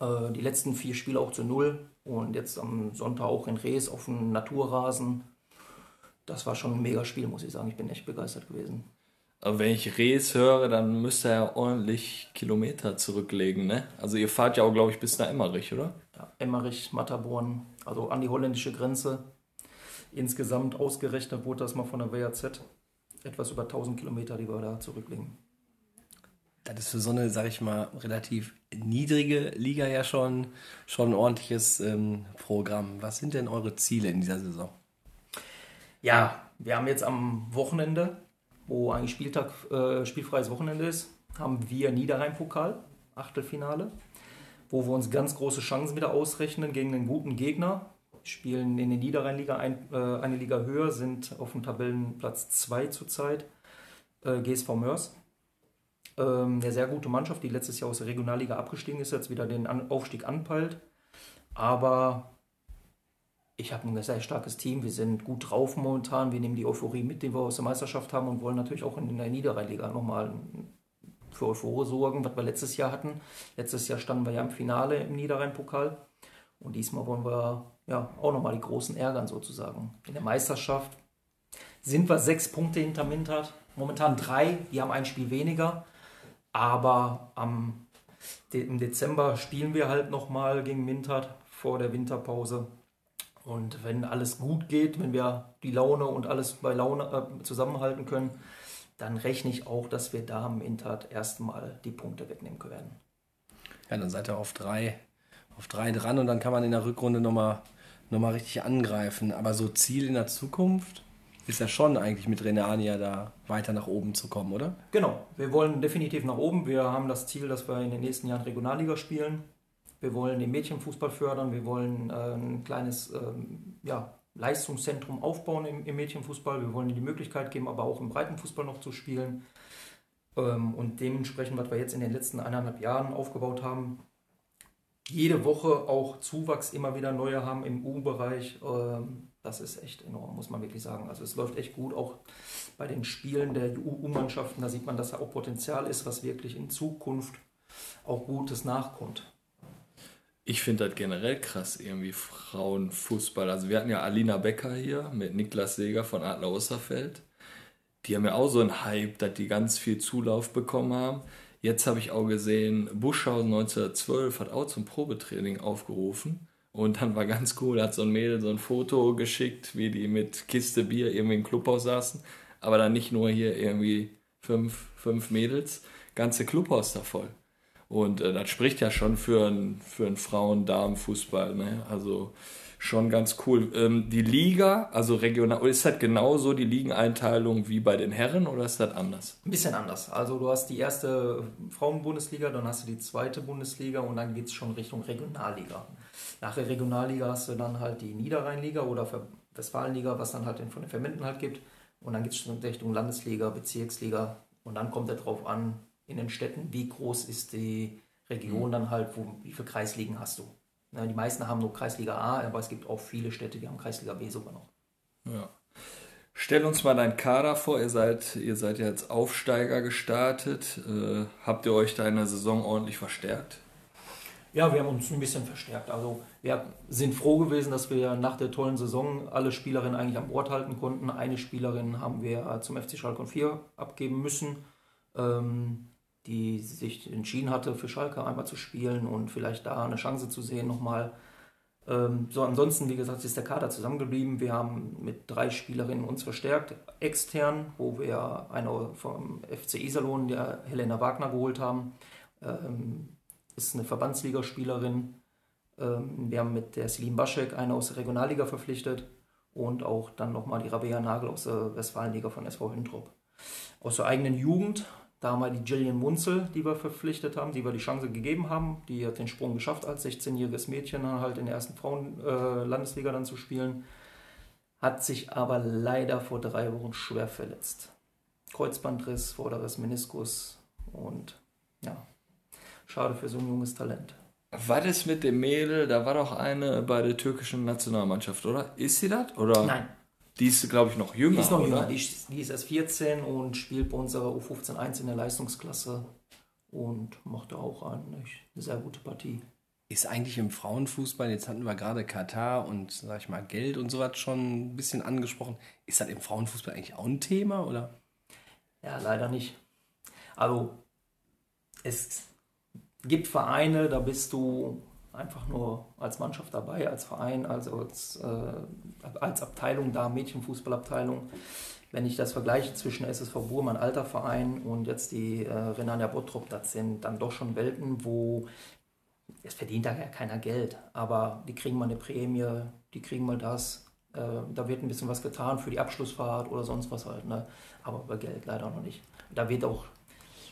Speaker 4: Äh, die letzten vier Spiele auch zu null und jetzt am Sonntag auch in Rees auf dem Naturrasen. Das war schon ein mega Spiel, muss ich sagen. Ich bin echt begeistert gewesen.
Speaker 2: Aber wenn ich Rees höre, dann müsst ihr ja ordentlich Kilometer zurücklegen, ne? Also ihr fahrt ja auch, glaube ich, bis nach Emmerich, oder?
Speaker 4: Ja, Emmerich, Matterborn, also an die holländische Grenze. Insgesamt ausgerechnet wurde das mal von der WAZ. Etwas über 1000 Kilometer, die wir da zurücklegen.
Speaker 3: Das ist für so eine, sag ich mal, relativ niedrige Liga ja schon, schon ein ordentliches ähm, Programm. Was sind denn eure Ziele in dieser Saison?
Speaker 4: Ja, wir haben jetzt am Wochenende, wo eigentlich Spieltag, äh, spielfreies Wochenende ist, haben wir Niederrhein-Pokal, Achtelfinale, wo wir uns ganz große Chancen wieder ausrechnen gegen einen guten Gegner. Spielen in der Niederrhein-Liga ein, äh, eine Liga höher, sind auf dem Tabellenplatz 2 zurzeit. Äh, GSV Mörs. Ähm, eine sehr gute Mannschaft, die letztes Jahr aus der Regionalliga abgestiegen ist, jetzt wieder den An Aufstieg anpeilt. Aber ich habe ein sehr starkes Team. Wir sind gut drauf momentan. Wir nehmen die Euphorie mit, die wir aus der Meisterschaft haben und wollen natürlich auch in der Niederrheinliga nochmal für Euphorie sorgen, was wir letztes Jahr hatten. Letztes Jahr standen wir ja im Finale im Niederrhein-Pokal. Und diesmal wollen wir ja auch nochmal die Großen ärgern sozusagen. In der Meisterschaft sind wir sechs Punkte hinter Mintert. Momentan drei, die haben ein Spiel weniger. Aber am, im Dezember spielen wir halt nochmal gegen Mintert vor der Winterpause. Und wenn alles gut geht, wenn wir die Laune und alles bei Laune äh, zusammenhalten können, dann rechne ich auch, dass wir da am Mintert erstmal die Punkte wegnehmen können.
Speaker 3: Ja, dann seid ihr auf drei, auf drei dran und dann kann man in der Rückrunde nochmal noch mal richtig angreifen. Aber so Ziel in der Zukunft ist ja schon eigentlich mit Renania da weiter nach oben zu kommen, oder?
Speaker 4: Genau, wir wollen definitiv nach oben. Wir haben das Ziel, dass wir in den nächsten Jahren Regionalliga spielen. Wir wollen den Mädchenfußball fördern. Wir wollen ein kleines ähm, ja, Leistungszentrum aufbauen im, Mädchenfußball. Wir wollen ihnen die Möglichkeit geben, aber auch im Breitenfußball noch zu spielen. Ähm, und dementsprechend, was wir jetzt in den letzten eineinhalb Jahren aufgebaut haben, jede Woche auch Zuwachs immer wieder neue haben im U-Bereich. Ähm, das ist echt enorm, muss man wirklich sagen. Also es läuft echt gut, auch bei den Spielen der U-Mannschaften. Da sieht man, dass da auch Potenzial ist, was wirklich in Zukunft auch Gutes nachkommt.
Speaker 2: Ich finde das generell krass, irgendwie Frauenfußball. Also wir hatten ja Alina Becker hier mit Niklas Seger von Adler Osterfeld. Die haben ja auch so einen Hype, dass die ganz viel Zulauf bekommen haben. Jetzt habe ich auch gesehen, Buschhausen 1912 hat auch zum Probetraining aufgerufen. Und dann war ganz cool, hat so ein Mädel so ein Foto geschickt, wie die mit Kiste Bier irgendwie im Clubhaus saßen. Aber dann nicht nur hier irgendwie fünf, fünf Mädels, ganze Clubhaus da voll. Und äh, das spricht ja schon für einen für Frauen-Damen-Fußball. Ne? Also schon ganz cool. Ähm, die Liga, also regional, ist das genauso die Ligeneinteilung wie bei den Herren oder ist das anders?
Speaker 4: Ein bisschen anders. Also du hast die erste Frauenbundesliga, dann hast du die zweite Bundesliga und dann geht es schon Richtung Regionalliga. Nach der Regionalliga hast du dann halt die Niederrheinliga oder Westfalenliga, was dann halt von den Verbänden halt gibt. Und dann geht es schon Richtung Landesliga, Bezirksliga. Und dann kommt es darauf an, in den Städten, wie groß ist die Region mhm. dann halt, wo, wie viele Kreisligen hast du. Na, die meisten haben nur Kreisliga A, aber es gibt auch viele Städte, die haben Kreisliga B sogar noch.
Speaker 2: Ja. Stell uns mal deinen Kader vor. Ihr seid, ihr seid jetzt Aufsteiger gestartet. Äh, habt ihr euch da in der Saison ordentlich verstärkt?
Speaker 4: Ja, wir haben uns ein bisschen verstärkt. Also wir sind froh gewesen, dass wir nach der tollen Saison alle Spielerinnen eigentlich am Ort halten konnten. Eine Spielerin haben wir zum FC Schalke 4 abgeben müssen. Ähm, die sich entschieden hatte, für Schalke einmal zu spielen und vielleicht da eine Chance zu sehen nochmal. Ähm, so, ansonsten, wie gesagt, ist der Kader zusammengeblieben. Wir haben mit drei Spielerinnen uns verstärkt, extern, wo wir eine vom FC Iserlohn, der Helena Wagner, geholt haben. Ähm, ist eine Verbandsligaspielerin. Ähm, wir haben mit der Selim Baschek eine aus der Regionalliga verpflichtet und auch dann nochmal die Rabea Nagel aus der Westfalenliga von SV Hüntrop. Aus der eigenen Jugend da haben wir die Jillian Munzel, die wir verpflichtet haben, die wir die Chance gegeben haben. Die hat den Sprung geschafft, als 16-jähriges Mädchen halt in der ersten Frauen-Landesliga äh, dann zu spielen. Hat sich aber leider vor drei Wochen schwer verletzt. Kreuzbandriss, vorderes Meniskus und ja, schade für so ein junges Talent.
Speaker 2: Was ist mit dem Mädel? Da war doch eine bei der türkischen Nationalmannschaft, oder? Ist sie das? Oder?
Speaker 4: Nein,
Speaker 2: die ist, glaube ich, noch jünger.
Speaker 4: Die ist noch jünger. Die ist, die ist erst 14 und spielt bei unserer U15-1 in der Leistungsklasse und macht da auch eine, eine sehr gute Partie.
Speaker 3: Ist eigentlich im Frauenfußball, jetzt hatten wir gerade Katar und, sag ich mal, Geld und sowas schon ein bisschen angesprochen. Ist das im Frauenfußball eigentlich auch ein Thema, oder?
Speaker 4: Ja, leider nicht. Also, es gibt Vereine, da bist du einfach nur als Mannschaft dabei, als Verein, also als, äh, als Abteilung da, Mädchenfußballabteilung. Wenn ich das vergleiche zwischen SSV Burm, alter Verein, und jetzt die äh, Renania Bottrop, das sind dann doch schon Welten, wo es verdient da ja keiner Geld, aber die kriegen mal eine Prämie, die kriegen mal das, äh, da wird ein bisschen was getan für die Abschlussfahrt oder sonst was halt, ne? aber über Geld leider noch nicht. Da wird auch,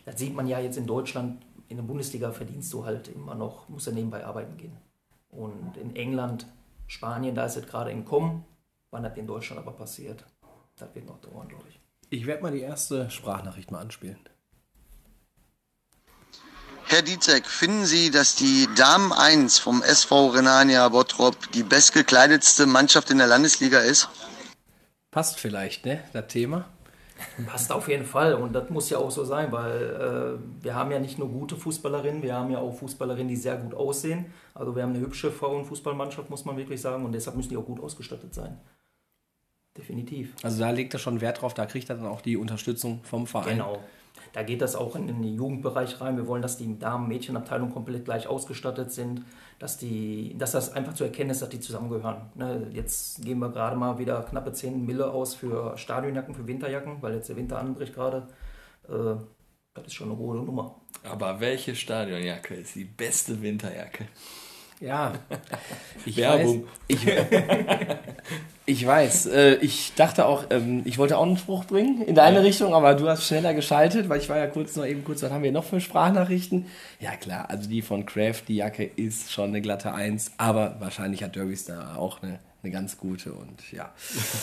Speaker 4: das sieht man ja jetzt in Deutschland, in der Bundesliga verdienst du halt immer noch, musst du nebenbei arbeiten gehen. Und in England, Spanien, da ist es gerade im Kommen. Wann das in Deutschland aber passiert, das wird noch dauern, glaube ich.
Speaker 3: Ich werde mal die erste Sprachnachricht mal anspielen.
Speaker 5: Herr Dietzek, finden Sie, dass die Damen 1 vom SV Renania Bottrop die bestgekleidetste Mannschaft in der Landesliga ist?
Speaker 3: Passt vielleicht, ne, das Thema?
Speaker 4: Passt auf jeden Fall und das muss ja auch so sein, weil äh, wir haben ja nicht nur gute Fußballerinnen, wir haben ja auch Fußballerinnen, die sehr gut aussehen. Also wir haben eine hübsche Frauenfußballmannschaft, muss man wirklich sagen, und deshalb müssen die auch gut ausgestattet sein. Definitiv.
Speaker 3: Also da legt er schon Wert drauf, da kriegt er dann auch die Unterstützung vom Verein.
Speaker 4: Genau. Da geht das auch in den Jugendbereich rein. Wir wollen, dass die Damen-Mädchenabteilung komplett gleich ausgestattet sind, dass, die, dass das einfach zu erkennen ist, dass die zusammengehören. Ne, jetzt geben wir gerade mal wieder knappe 10 Mille aus für Stadionjacken, für Winterjacken, weil jetzt der Winter anbricht gerade. Äh, das ist schon eine hohe Nummer.
Speaker 2: Aber welche Stadionjacke ist die beste Winterjacke?
Speaker 3: Ja,
Speaker 2: ich Werbung.
Speaker 3: Weiß, ich, ich weiß. Äh, ich dachte auch, ähm, ich wollte auch einen Spruch bringen in deine ja. Richtung, aber du hast schneller geschaltet, weil ich war ja kurz noch eben kurz, was haben wir noch für Sprachnachrichten? Ja klar, also die von Kraft, die Jacke ist schon eine glatte Eins, aber wahrscheinlich hat Derbys da auch eine, eine ganz gute und ja.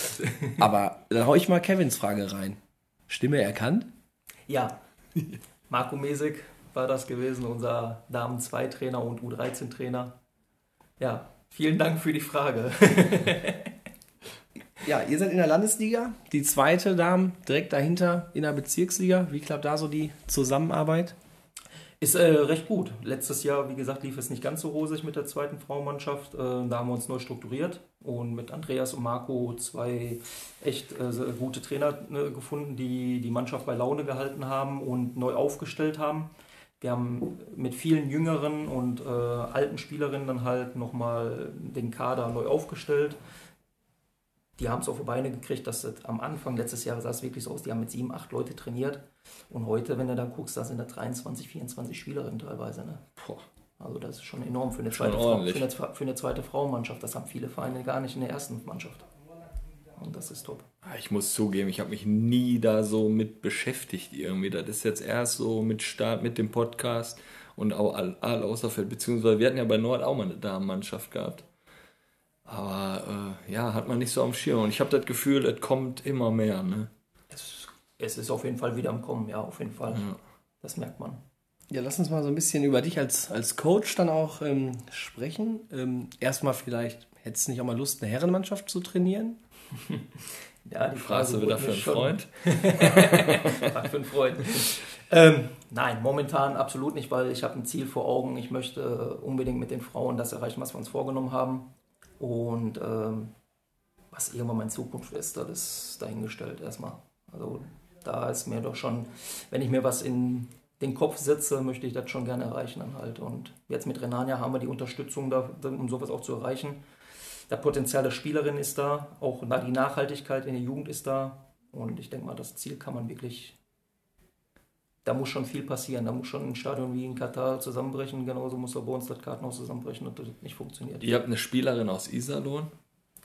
Speaker 3: aber dann hau ich mal Kevins Frage rein. Stimme erkannt?
Speaker 4: Ja. Marco Mesig, war das gewesen, unser Damen-2-Trainer und U13-Trainer. Ja, vielen Dank für die Frage.
Speaker 3: Ja, ihr seid in der Landesliga, die zweite Damen direkt dahinter in der Bezirksliga. Wie klappt da so die Zusammenarbeit?
Speaker 4: Ist äh, recht gut. Letztes Jahr, wie gesagt, lief es nicht ganz so rosig mit der zweiten Frauenmannschaft. Äh, da haben wir uns neu strukturiert und mit Andreas und Marco zwei echt äh, gute Trainer äh, gefunden, die die Mannschaft bei Laune gehalten haben und neu aufgestellt haben. Wir haben mit vielen jüngeren und äh, alten Spielerinnen dann halt nochmal den Kader neu aufgestellt. Die haben es auf die Beine gekriegt, dass das am Anfang letztes Jahr sah es wirklich so aus, die haben mit sieben, acht Leute trainiert. Und heute, wenn du da guckst, da sind da 23, 24 Spielerinnen teilweise. Ne? Also das ist schon enorm für eine,
Speaker 2: Schon
Speaker 4: zweite Frau, für, eine, für eine zweite Frauenmannschaft. Das haben viele Vereine gar nicht in der ersten Mannschaft. Und das ist top.
Speaker 2: Ah, Ich muss zugeben, ich habe mich nie da so mit beschäftigt irgendwie. Das ist jetzt erst so mit Start, mit dem Podcast und auch all, all Außerfeld, beziehungsweise wir hatten ja bei Nord auch mal eine Damenmannschaft gehabt. Aber äh, ja, hat man nicht so am Schirm. Und ich habe das Gefühl, es kommt immer mehr. Ne?
Speaker 4: Es, es ist auf jeden Fall wieder am Kommen, ja, auf jeden Fall.
Speaker 2: Ja.
Speaker 4: Das merkt man.
Speaker 3: Ja, lass uns mal so ein bisschen über dich als, als Coach dann auch ähm, sprechen. Ähm, erstmal vielleicht, hättest du nicht auch mal Lust, eine Herrenmannschaft zu trainieren?
Speaker 4: Ja, die wurde
Speaker 2: wieder für einen
Speaker 4: schon-
Speaker 2: Freund?
Speaker 4: Für einen Freund. ähm, nein, momentan absolut nicht, weil ich habe ein Ziel vor Augen. Ich möchte unbedingt mit den Frauen das erreichen, was wir uns vorgenommen haben. Und ähm, was irgendwann meine Zukunft ist, das ist dahingestellt erstmal. Also da ist mir doch schon, wenn ich mir was in den Kopf setze, möchte ich das schon gerne erreichen dann halt. Und jetzt mit Renania haben wir die Unterstützung, da, um sowas auch zu erreichen. Das Potenzial der Spielerin ist da, auch die Nachhaltigkeit in der Jugend ist da. Und ich denke mal, das Ziel kann man wirklich. Da muss schon viel passieren. Da muss schon ein Stadion wie in Katar zusammenbrechen. Genauso muss auch bei uns das Kartenhaus zusammenbrechen, dass das nicht funktioniert.
Speaker 2: Ihr habt eine Spielerin aus Iserlohn.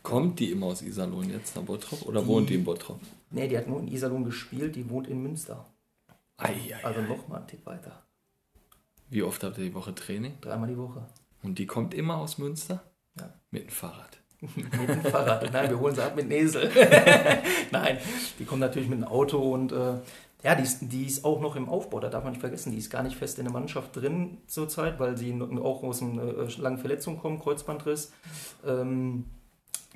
Speaker 2: Kommt die immer aus Iserlohn jetzt nach Bottrop oder wohnt die in Bottrop?
Speaker 4: Nee, die hat nur in Iserlohn gespielt, die wohnt in Münster.
Speaker 2: Ei, ei,
Speaker 4: Also nochmal einen Tick weiter.
Speaker 2: Wie oft habt ihr die Woche Training?
Speaker 4: Dreimal die Woche.
Speaker 2: Und die kommt immer aus Münster?
Speaker 4: Ja.
Speaker 2: Mit dem Fahrrad.
Speaker 4: mit dem Fahrrad. Nein, wir holen sie ab mit dem Esel. Nein, die kommen natürlich mit dem Auto und äh, ja, die ist, die ist auch noch im Aufbau, da darf man nicht vergessen, die ist gar nicht fest in der Mannschaft drin zurzeit, weil sie auch aus einer äh, langen Verletzung kommt, Kreuzbandriss. Ähm,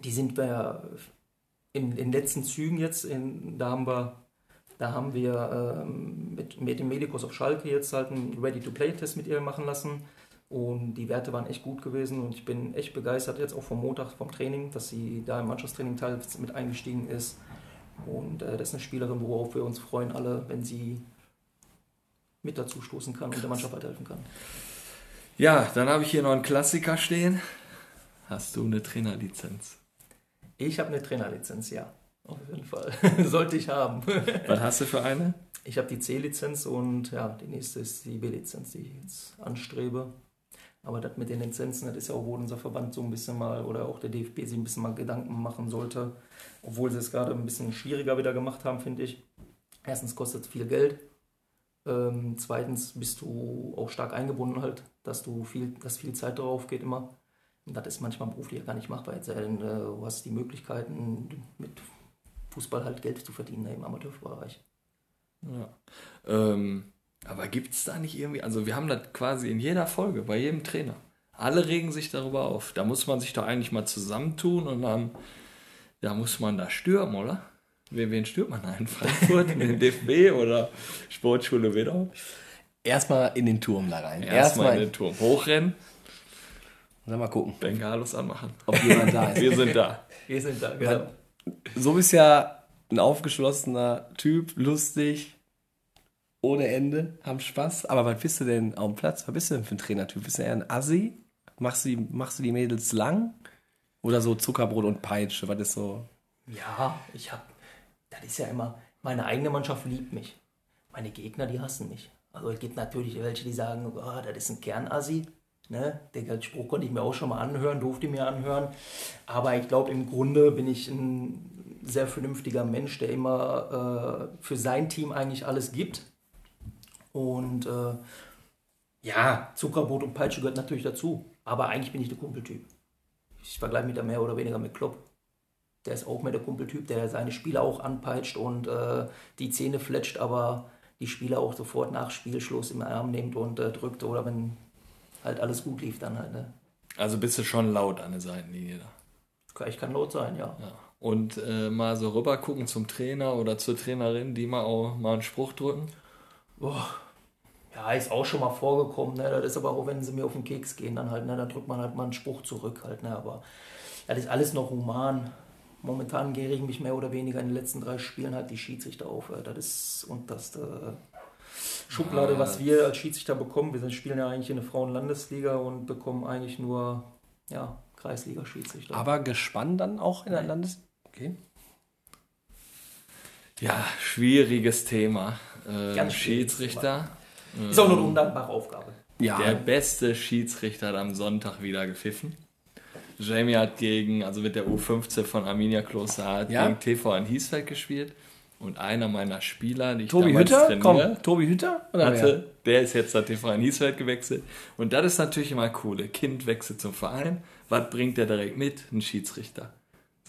Speaker 4: die sind wir in den letzten Zügen jetzt, in, da haben wir, da haben wir ähm, mit, mit dem Medikus auf Schalke jetzt halt einen Ready-to-Play-Test mit ihr machen lassen. Und die Werte waren echt gut gewesen und ich bin echt begeistert jetzt auch vom Montag vom Training, dass sie da im Mannschaftstraining teils mit eingestiegen ist. Und äh, das ist eine Spielerin, worauf wir uns freuen alle, wenn sie mit dazu stoßen kann und der Mannschaft weiterhelfen kann.
Speaker 2: Ja, dann habe ich hier noch einen Klassiker stehen. Hast du eine Trainerlizenz?
Speaker 4: Ich habe eine Trainerlizenz, ja. Auf jeden Fall. Sollte ich haben.
Speaker 2: Was hast du für eine?
Speaker 4: Ich habe die C-Lizenz und ja, die nächste ist die B-Lizenz, die ich jetzt anstrebe. Aber das mit den Lizenzen, das ist ja auch, wo unser Verband so ein bisschen mal oder auch der DFB sich ein bisschen mal Gedanken machen sollte. Obwohl sie es gerade ein bisschen schwieriger wieder gemacht haben, finde ich. Erstens kostet es viel Geld. Ähm, zweitens bist du auch stark eingebunden halt, dass du viel, dass viel Zeit darauf geht immer. Und das ist manchmal beruflich ja gar nicht machbar. Jetzt, äh, du hast die Möglichkeiten, mit Fußball halt Geld zu verdienen im Amateurbereich.
Speaker 2: Ja. Ähm, aber gibt es da nicht irgendwie, also wir haben das quasi in jeder Folge, bei jedem Trainer. Alle regen sich darüber auf. Da muss man sich doch eigentlich mal zusammentun und dann, da muss man da stürmen, oder? Wen, wen stürmt man da in Frankfurt? Den DFB oder Sportschule Wedau?
Speaker 3: Erstmal in den Turm da rein.
Speaker 2: Erstmal
Speaker 3: Erstmal
Speaker 2: in den Turm hochrennen,
Speaker 3: dann mal gucken,
Speaker 2: Bengalos anmachen.
Speaker 3: ob jemand da ist.
Speaker 2: Wir sind da.
Speaker 4: Wir sind da, genau.
Speaker 3: So bist ja ein aufgeschlossener Typ, lustig, ohne Ende, haben Spaß. Aber was bist du denn auf dem Platz? Was bist du denn für ein Trainertyp? Bist du eher ein Assi? Machst du die, machst du die Mädels lang? Oder so Zuckerbrot und Peitsche? Was ist so?
Speaker 4: Ja, ich hab. Das ist ja immer. Meine eigene Mannschaft liebt mich. Meine Gegner, die hassen mich. Also es gibt natürlich welche, die sagen, oh, das ist ein Kernassi. Ne? Den Spruch konnte ich mir auch schon mal anhören, durfte ich mir anhören. Aber ich glaube, im Grunde bin ich ein sehr vernünftiger Mensch, der immer äh, für sein Team eigentlich alles gibt. Und äh, ja, Zuckerbrot und Peitsche gehört natürlich dazu. Aber eigentlich bin ich der Kumpeltyp. Ich vergleiche mich da mehr oder weniger mit Klopp. Der ist auch mehr der Kumpeltyp, der seine Spieler auch anpeitscht und äh, die Zähne fletscht, aber die Spieler auch sofort nach Spielschluss im Arm nimmt und äh, drückt oder wenn halt alles gut lief dann halt. Ne?
Speaker 2: Also bist du schon laut an der Seitenlinie da.
Speaker 4: Ich kann laut sein, ja.
Speaker 2: Ja. Und äh, mal so rüber gucken zum Trainer oder zur Trainerin, die mal auch mal einen Spruch drücken.
Speaker 4: Boah. Ja, ist auch schon mal vorgekommen. Ne? Das ist aber auch, wenn sie mir auf den Keks gehen, dann halt, ne? dann drückt man halt mal einen Spruch zurück halt. Ne? Aber das ist alles noch human. Momentan regen mich mehr oder weniger in den letzten drei Spielen halt die Schiedsrichter auf. äh, Das ist unterste Schublade, was wir als Schiedsrichter bekommen. Wir sind- spielen ja eigentlich in der Frauenlandesliga und bekommen eigentlich nur ja, Kreisliga-Schiedsrichter.
Speaker 3: Aber gespannt dann auch in der Landes... Okay.
Speaker 2: Ja, schwieriges Thema. Äh, Schiedsrichter.
Speaker 4: Ist auch nur eine undankbare Aufgabe.
Speaker 3: Ja,
Speaker 2: Der beste Schiedsrichter hat am Sonntag wieder gepfiffen. Jamie hat gegen, also mit der U15 von Arminia Kloster, hat
Speaker 3: Ja?
Speaker 2: gegen TV in Hiesfeld gespielt. Und einer meiner Spieler, die ich
Speaker 3: Tobi
Speaker 2: damals
Speaker 3: Hütter?
Speaker 2: trainiere,
Speaker 3: Komm, Tobi Hütter? Oder
Speaker 2: hatte, der ist jetzt nach TV in Hiesfeld gewechselt. Und das ist natürlich immer cool. Kind wechselt zum Verein. Was bringt der direkt mit? Ein Schiedsrichter.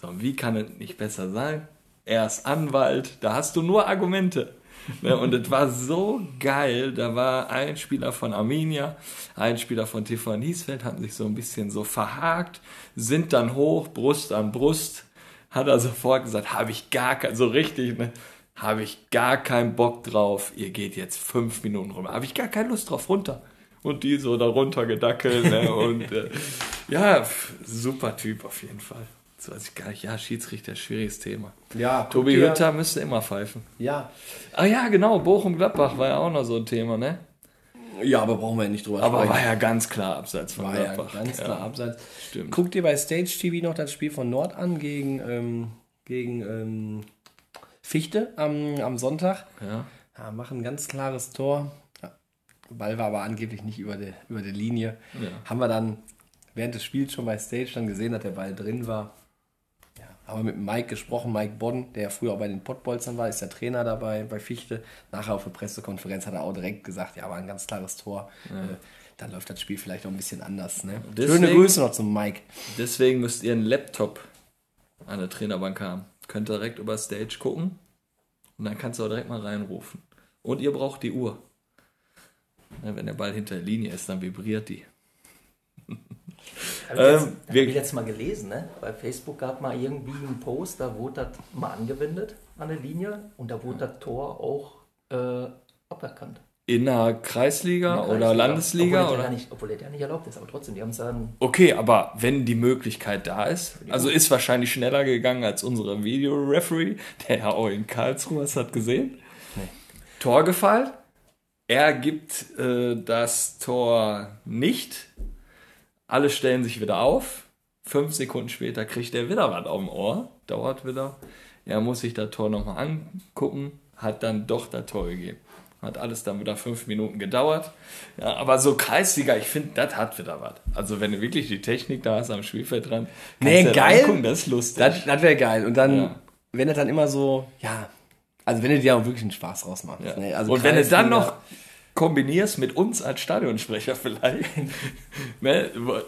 Speaker 2: So, wie kann es nicht besser sein? Er ist Anwalt, da hast du nur Argumente. Ne, und es war so geil. Da war ein Spieler von Arminia, ein Spieler von TV in Hiesfeld, hatten sich so ein bisschen so verhakt, sind dann hoch, Brust an Brust. Hat er sofort gesagt, habe ich gar kein, so richtig, ne, habe ich gar keinen Bock drauf. Ihr geht jetzt fünf Minuten rum. Habe ich gar keine Lust drauf, runter. Und die so da runter gedackelt. Ne, und äh, ja, super Typ auf jeden Fall. So weiß ich gar nicht. Ja, Schiedsrichter, schwieriges Thema.
Speaker 3: Ja,
Speaker 2: Tobi
Speaker 3: dir-
Speaker 2: Hütter müsste immer pfeifen.
Speaker 3: Ja.
Speaker 2: Ah ja, genau, Bochum-Gladbach war ja auch noch so ein Thema, ne?
Speaker 3: ja, aber brauchen wir ja nicht drüber
Speaker 2: Aber
Speaker 3: sprechen.
Speaker 2: war ja ganz klar abseits von
Speaker 3: War ja
Speaker 2: Gladbach.
Speaker 3: ganz klar
Speaker 2: Ja.
Speaker 3: abseits.
Speaker 2: stimmt.
Speaker 3: Guck dir bei Stage TV noch das Spiel von Nord an gegen, ähm, gegen ähm, Fichte am, am Sonntag.
Speaker 2: Ja.
Speaker 3: Ja, machen ein ganz klares Tor. Ja. Ball war aber angeblich nicht über die, über die Linie.
Speaker 2: Ja.
Speaker 3: Haben wir dann während des Spiels schon bei Stage dann gesehen, dass der Ball drin war. Ja, wir mit Mike gesprochen, Mike Bonn, der früher auch bei den Pottbolzern war, ist der Trainer dabei bei Fichte. Nachher auf der Pressekonferenz hat er auch direkt gesagt, ja, war ein ganz klares Tor. Äh, dann läuft das Spiel vielleicht auch ein bisschen anders. Ne?
Speaker 2: Deswegen-
Speaker 3: Schöne Grüße noch zum Mike.
Speaker 2: Deswegen müsst ihr einen Laptop an der Trainerbank haben. Könnt ihr direkt über Stage gucken und dann kannst du auch direkt mal reinrufen. Und ihr braucht die Uhr. Ja, wenn der Ball hinter der Linie ist, dann vibriert die.
Speaker 4: Habe ich, jetzt,
Speaker 2: Ähm,
Speaker 4: hab
Speaker 2: wir-
Speaker 4: ich letztes Mal gelesen, ne? Bei Facebook gab mal irgendwie einen Post, da wurde das mal angewendet an der Linie und da wurde das Tor auch äh, aberkannt.
Speaker 2: In der Kreisliga,
Speaker 4: In der
Speaker 2: oder
Speaker 4: Kreisliga.
Speaker 2: Landesliga?
Speaker 4: Obwohl der,
Speaker 2: Oder?
Speaker 4: ja nicht, obwohl der ja nicht erlaubt ist, aber trotzdem, die haben es dann.
Speaker 2: Okay, aber wenn die Möglichkeit da ist, also ist wahrscheinlich schneller gegangen als unsere Videoreferee, der ja auch in Karlsruhe ist, hat gesehen. Tor gefallen. Er gibt äh, das Tor nicht. Alle stellen sich wieder auf. Fünf Sekunden später kriegt er wieder was auf dem Ohr. Dauert wieder. Er muss sich das Tor nochmal angucken. Hat dann doch das Tor gegeben. Hat alles dann wieder fünf Minuten gedauert. Ja, aber so Kreisliga, ich finde, das hat wieder was. Also wenn du wirklich die Technik da hast am Spielfeld dran,
Speaker 3: Nee, geil.
Speaker 2: angucken, das ist lustig.
Speaker 3: Das, das wäre geil. Und dann,
Speaker 2: Ja.
Speaker 3: wenn er dann immer so, ja, also wenn du dir auch wirklich einen Spaß rausmachst.
Speaker 2: Ja.
Speaker 3: Ne? Also
Speaker 2: und wenn du dann noch kombinierst mit uns als Stadionsprecher vielleicht,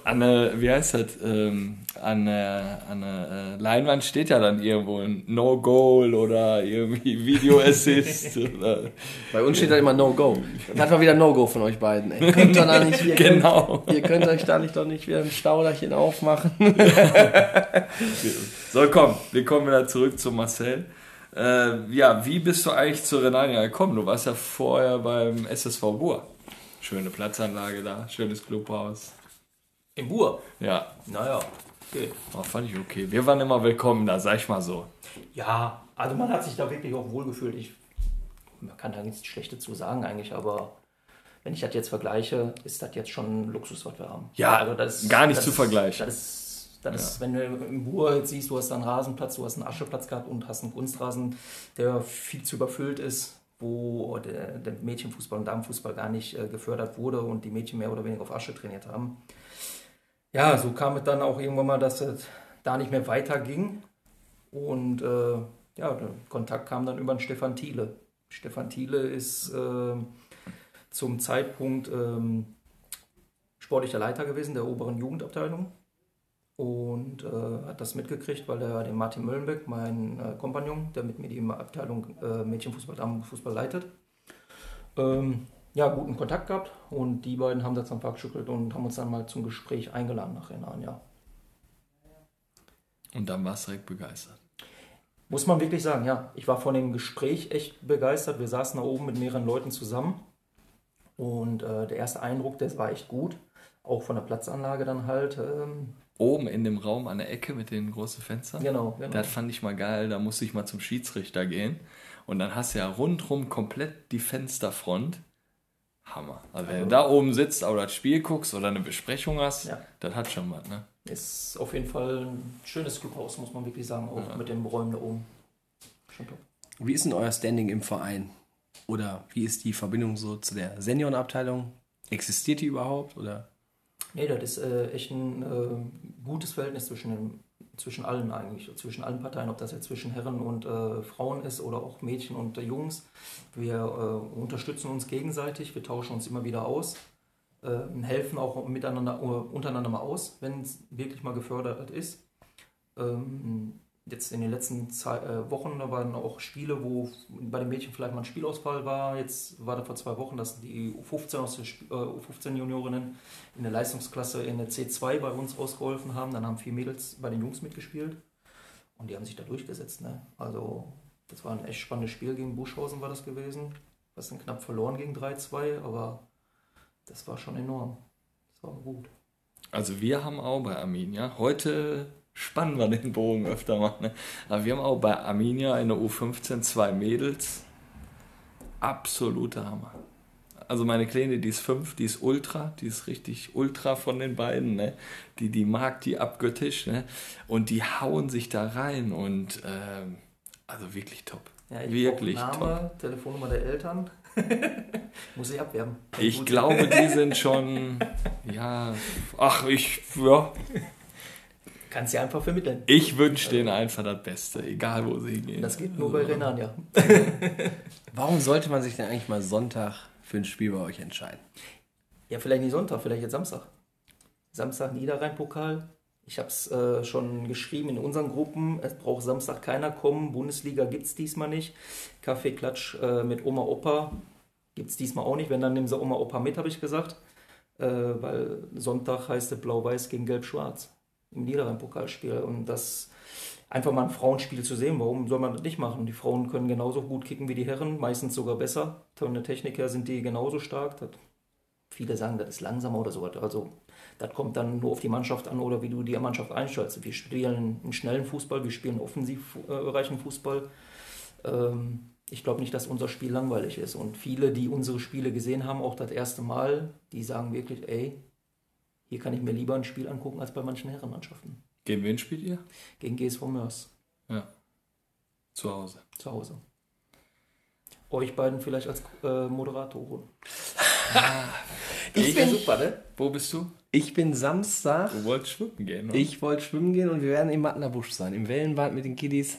Speaker 2: an der, wie heißt das, ähm, an der, an der äh, Leinwand steht ja dann irgendwo ein No-Goal oder irgendwie Video-Assist. oder-
Speaker 3: Bei uns steht da immer No-Go. Das war wieder No-Go von euch beiden. Ey. Könnt ihr da nicht, ihr,
Speaker 2: Genau.
Speaker 3: könnt, ihr könnt euch da nicht doch nicht wieder ein Stauderchen aufmachen.
Speaker 2: So, komm, wir kommen wieder zurück zu Marcel. Äh, ja, wie bist du eigentlich zu Renania gekommen? Du warst ja vorher beim SSV Ruhr. Schöne Platzanlage da, schönes Clubhaus.
Speaker 4: Im Bur.
Speaker 2: Ja,
Speaker 4: Naja, geht.
Speaker 2: oh, fand ich okay. Wir waren immer willkommen da, sag ich mal so.
Speaker 4: Ja, also man hat sich da wirklich auch wohlgefühlt. Ich, man kann da nichts Schlechtes zu sagen eigentlich, aber wenn ich das jetzt vergleiche, ist das jetzt schon Luxus, was wir haben.
Speaker 2: Ja,
Speaker 4: also das,
Speaker 2: gar nicht
Speaker 4: das
Speaker 2: zu vergleichen.
Speaker 4: Das ist, das ist, wenn du im Ruhr jetzt siehst, du hast da einen Rasenplatz, du hast einen Ascheplatz gehabt und hast einen Kunstrasen, der viel zu überfüllt ist, wo der, der Mädchenfußball und Damenfußball gar nicht äh, gefördert wurde und die Mädchen mehr oder weniger auf Asche trainiert haben. Ja, so kam es dann auch irgendwann mal, dass es da nicht mehr weiterging. Und äh, ja, der Kontakt kam dann über den Stefan Thiele. Stefan Thiele ist äh, zum Zeitpunkt ähm, sportlicher Leiter gewesen der oberen Jugendabteilung und äh, hat das mitgekriegt, weil er den Martin Möllenbeck, mein äh, Kompagnon, der mit mir die Abteilung äh, Mädchenfußball, Damenfußball leitet, Ähm, ja, guten Kontakt gehabt und die beiden haben das dann geschüttelt und haben uns dann mal zum Gespräch eingeladen nach Renan, ja.
Speaker 2: Und dann warst du direkt begeistert.
Speaker 4: Muss man wirklich sagen, ja. Ich war von dem Gespräch echt begeistert. Wir saßen da oben mit mehreren Leuten zusammen und äh, der erste Eindruck, das war echt gut. Auch von der Platzanlage dann halt. Ähm,
Speaker 2: Oben in dem Raum an der Ecke mit den großen Fenstern.
Speaker 4: genau, genau.
Speaker 2: Das fand ich mal geil, da musste ich mal zum Schiedsrichter gehen. Und dann hast du ja rundrum komplett die Fensterfront. Hammer. Also wenn du da oben sitzt, aber das Spiel guckst oder eine Besprechung hast,
Speaker 4: Ja.
Speaker 2: das hat schon was, ne?
Speaker 4: Ist auf jeden Fall ein schönes Clubhaus, muss man wirklich sagen, auch mit den Räumen da oben. Schon top.
Speaker 3: Wie ist denn euer Standing im Verein? Oder wie ist die Verbindung so zu der Seniorenabteilung? Existiert die überhaupt? Oder?
Speaker 4: Nee, das ist äh, echt ein äh, gutes Verhältnis zwischen, den, zwischen allen eigentlich, zwischen allen Parteien, ob das jetzt zwischen Herren und äh, Frauen ist oder auch Mädchen und äh, Jungs. Wir äh, unterstützen uns gegenseitig, wir tauschen uns immer wieder aus, äh, helfen auch miteinander, untereinander mal aus, wenn es wirklich mal gefördert ist. Ähm, jetzt in den letzten Zei- äh, Wochen, da waren auch Spiele, wo bei den Mädchen vielleicht mal ein Spielausfall war. Jetzt war da vor zwei Wochen, dass die U15 aus der äh, U15-Juniorinnen in der Leistungsklasse in der C2 bei uns ausgeholfen haben. Dann haben vier Mädels bei den Jungs mitgespielt und die haben sich da durchgesetzt. Ne? Also das war ein echt spannendes Spiel gegen Buschhausen war das gewesen. Das sind knapp verloren gegen 3-2, aber das war schon enorm. Das war gut.
Speaker 2: Also wir haben auch bei Arminia, heute spannen wir den Bogen öfter mal, ne? aber wir haben auch bei Arminia in der U15 zwei Mädels. Absoluter Hammer. Also meine Kleine, die ist fünf, die ist ultra, die ist richtig ultra von den beiden, ne? Die, die mag die abgöttisch, ne? Und die hauen sich da rein und ähm, also wirklich top.
Speaker 4: Ja, ich
Speaker 2: wirklich
Speaker 4: brauch
Speaker 2: top.
Speaker 4: Name, Telefonnummer der Eltern. Muss ich abwerben.
Speaker 2: Ich
Speaker 4: Gut.
Speaker 2: glaube, die sind schon, ja, ach, ich, ja,
Speaker 4: Kannst du einfach vermitteln.
Speaker 2: ich wünsche denen einfach das Beste, egal wo sie hingehen.
Speaker 4: Das geht nur bei Renan, ja.
Speaker 3: Warum sollte man sich denn eigentlich mal Sonntag für ein Spiel bei euch entscheiden?
Speaker 4: Ja, vielleicht nicht Sonntag, vielleicht jetzt Samstag. Samstag Niederrhein-Pokal. Ich habe es äh, schon geschrieben in unseren Gruppen. Es braucht Samstag keiner kommen. Bundesliga gibt es diesmal nicht. Kaffeeklatsch äh, mit Oma Opa gibt es diesmal auch nicht. Wenn, dann nehmen sie Oma Opa mit, habe ich gesagt. Äh, weil Sonntag heißt es Blau-Weiß gegen Gelb-Schwarz im Niederrhein-Pokalspiel. Und das einfach mal ein Frauenspiel zu sehen, warum soll man das nicht machen? Die Frauen können genauso gut kicken wie die Herren, meistens sogar besser. Von der Technik her sind die genauso stark. Das Viele sagen, das ist langsamer oder sowas. Also, das kommt dann nur auf die Mannschaft an oder wie du die Mannschaft einstellst. Wir spielen einen schnellen Fußball, wir spielen offensivreichen Fußball. Ähm, ich glaube nicht, dass unser Spiel langweilig ist. Und viele, die unsere Spiele gesehen haben, auch das erste Mal, die sagen wirklich, ey, hier kann ich mir lieber ein Spiel angucken als bei manchen Herrenmannschaften.
Speaker 2: Gegen wen spielt ihr?
Speaker 4: Gegen GSV Mörs
Speaker 2: Ja. Zu Hause.
Speaker 4: zu Hause. Euch beiden vielleicht als äh, Moderatoren.
Speaker 3: Ich bin,
Speaker 4: super, ne?
Speaker 2: Wo bist du?
Speaker 3: ich bin Samstag.
Speaker 2: Du wolltest schwimmen gehen, ne?
Speaker 3: Ich wollte schwimmen gehen und wir werden im Mattener Busch sein. Im Wellenbad mit den Kiddies.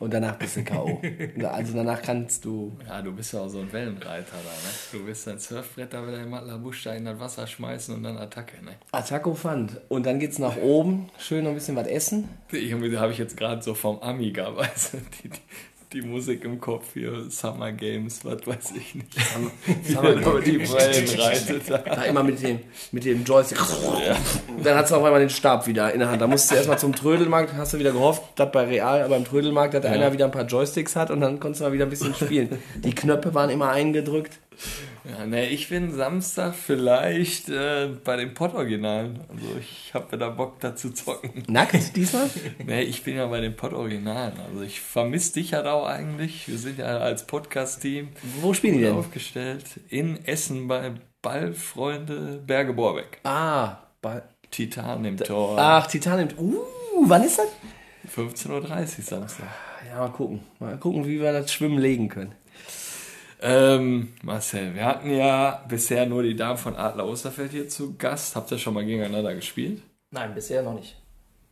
Speaker 3: Und danach bist du K.O. also danach kannst du.
Speaker 2: Ja, du bist ja auch so ein Wellenreiter da, ne? Du bist ein Surfbrett da wieder im Matler Busch da in das Wasser schmeißen und dann Attacke, ne?
Speaker 3: Attacco Fand. Und dann geht's nach oben. Schön noch ein bisschen was essen.
Speaker 2: Irgendwie habe ich jetzt gerade so vom Amiga, weißt du, die, die, die Musik im Kopf hier, Summer Games, was weiß ich nicht.
Speaker 3: Summer
Speaker 2: Über die Wellen reitet da.
Speaker 3: Immer mit dem, mit dem Joystick. Dann hast du auf einmal den Stab wieder in der Hand. Da musst du erstmal zum Trödelmarkt, hast du wieder gehofft, dass bei Real, beim Trödelmarkt, dass einer wieder ein paar Joysticks hat und dann konntest du mal wieder ein bisschen spielen. Die Knöpfe waren immer eingedrückt.
Speaker 2: Ja, ne, ich bin Samstag vielleicht äh, bei den Pott-Originalen. Also ich habe da Bock da zu zocken.
Speaker 3: Nackt diesmal?
Speaker 2: Ne, ich bin ja bei den Pott-Originalen. Also ich vermisse dich halt auch eigentlich. Wir sind ja als Podcast-Team
Speaker 3: Wo spielen die denn?
Speaker 2: aufgestellt. In Essen bei Ballfreunde Berge Borbeck.
Speaker 3: Ah, bei,
Speaker 2: Titan im Tor.
Speaker 3: ach, Titan nimmt. Uh, wann ist das?
Speaker 2: 15.30 Uhr Samstag.
Speaker 3: Ja, mal gucken. Mal gucken, wie wir das Schwimmen legen können.
Speaker 2: Ähm, Marcel, wir hatten ja bisher nur die Damen von Adler Osterfeld hier zu Gast. Habt ihr schon mal gegeneinander gespielt?
Speaker 4: Nein, bisher noch nicht.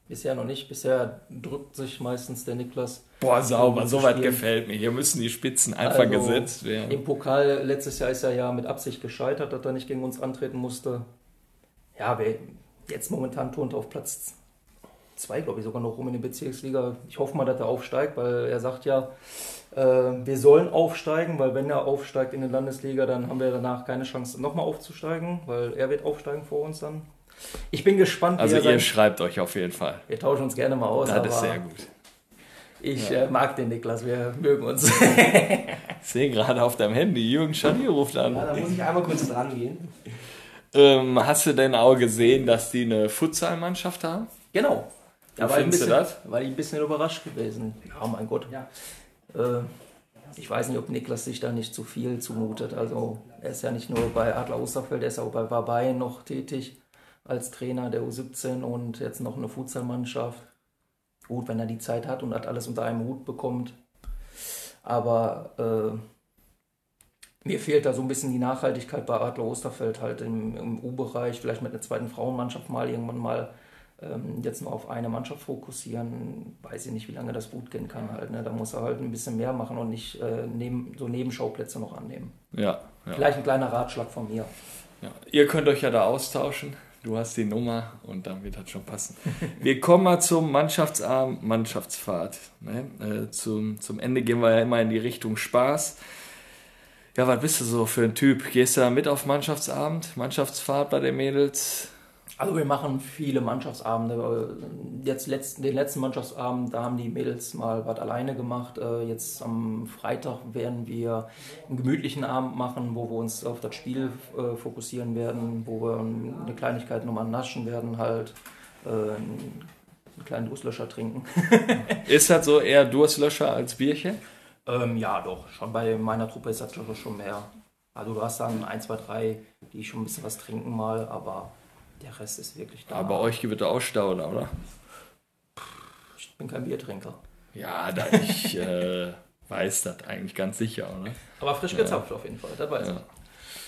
Speaker 4: Bisher noch nicht. Bisher drückt sich meistens der Niklas.
Speaker 2: Boah, sauber, so
Speaker 4: zu
Speaker 2: weit
Speaker 4: spielen.
Speaker 2: gefällt mir. Hier müssen die Spitzen einfach
Speaker 4: Also,
Speaker 2: gesetzt werden.
Speaker 4: Im Pokal letztes Jahr ist er ja mit Absicht gescheitert, dass er nicht gegen uns antreten musste. Ja, wir, jetzt momentan turnt er auf Platz 2, glaube ich, sogar noch rum in der Bezirksliga. Ich hoffe mal, dass er aufsteigt, weil er sagt ja, äh, wir sollen aufsteigen, weil wenn er aufsteigt in die Landesliga, dann haben wir danach keine Chance, nochmal aufzusteigen, weil er wird aufsteigen vor uns dann. Ich bin gespannt,
Speaker 2: Also
Speaker 4: er
Speaker 2: ihr
Speaker 4: sein-
Speaker 2: schreibt euch auf jeden Fall.
Speaker 4: wir tauschen uns gerne mal aus,
Speaker 2: Das ist sehr gut.
Speaker 4: ich äh, mag den Niklas, wir mögen uns.
Speaker 2: Ich sehe gerade auf deinem Handy, Jürgen Schadi ruft an.
Speaker 3: da muss ich einmal kurz dran gehen.
Speaker 2: Ähm, hast du denn auch gesehen, dass die eine Futsalmannschaft haben?
Speaker 4: Genau. Da
Speaker 2: Wie
Speaker 4: war ich ein
Speaker 2: findest du
Speaker 4: bisschen,
Speaker 2: das?
Speaker 4: war ich ein bisschen überrascht gewesen. Ja, mein Gott. Äh, ich weiß nicht, ob Niklas sich da nicht zu viel zumutet. Also er ist ja nicht nur bei Adler Osterfeld, er ist auch bei Barbayen noch tätig als Trainer der U17 und jetzt noch eine Futsalmannschaft. Gut, wenn er die Zeit hat und das alles unter einem Hut bekommt. Aber äh, mir fehlt da so ein bisschen die Nachhaltigkeit bei Adler Osterfeld halt im, im U-Bereich, vielleicht mit einer zweiten Frauenmannschaft mal irgendwann mal jetzt nur auf eine Mannschaft fokussieren, weiß ich nicht, wie lange das gut gehen kann halt. Ne? Da muss er halt ein bisschen mehr machen und nicht äh, neben, so Nebenschauplätze noch annehmen.
Speaker 2: Ja. ja.
Speaker 4: Vielleicht ein kleiner Ratschlag von mir.
Speaker 2: Ja, ihr könnt euch ja da austauschen. Du hast die Nummer und dann wird das schon passen. Wir kommen mal zum Mannschaftsabend, Mannschaftsfahrt. Ne? Äh, zum, zum Ende gehen wir ja immer in die Richtung Spaß. Ja, was bist du so für ein Typ? Gehst du da mit auf Mannschaftsabend, Mannschaftsfahrt bei den Mädels?
Speaker 4: Also wir machen viele Mannschaftsabende. Jetzt letzten, den letzten Mannschaftsabend, da haben die Mädels mal was alleine gemacht. Äh, Jetzt am Freitag werden wir einen gemütlichen Abend machen, wo wir uns auf das Spiel äh, fokussieren werden, wo wir eine Kleinigkeit nochmal naschen werden, halt äh, einen kleinen Durstlöscher trinken.
Speaker 2: Ist das so eher Durstlöscher als Bierchen?
Speaker 4: Ähm, ja, doch. Schon bei meiner Truppe ist das schon- schon mehr. Also du hast dann ein, zwei, drei, die schon ein bisschen was trinken mal, aber der Rest ist wirklich da.
Speaker 2: Aber euch gibt es auch Stauder, oder?
Speaker 4: ich bin kein Biertrinker.
Speaker 2: Ja, da ich äh, weiß das eigentlich ganz sicher, oder?
Speaker 4: Aber frisch gezapft auf jeden Fall, das weiß
Speaker 2: Ja.
Speaker 4: ich.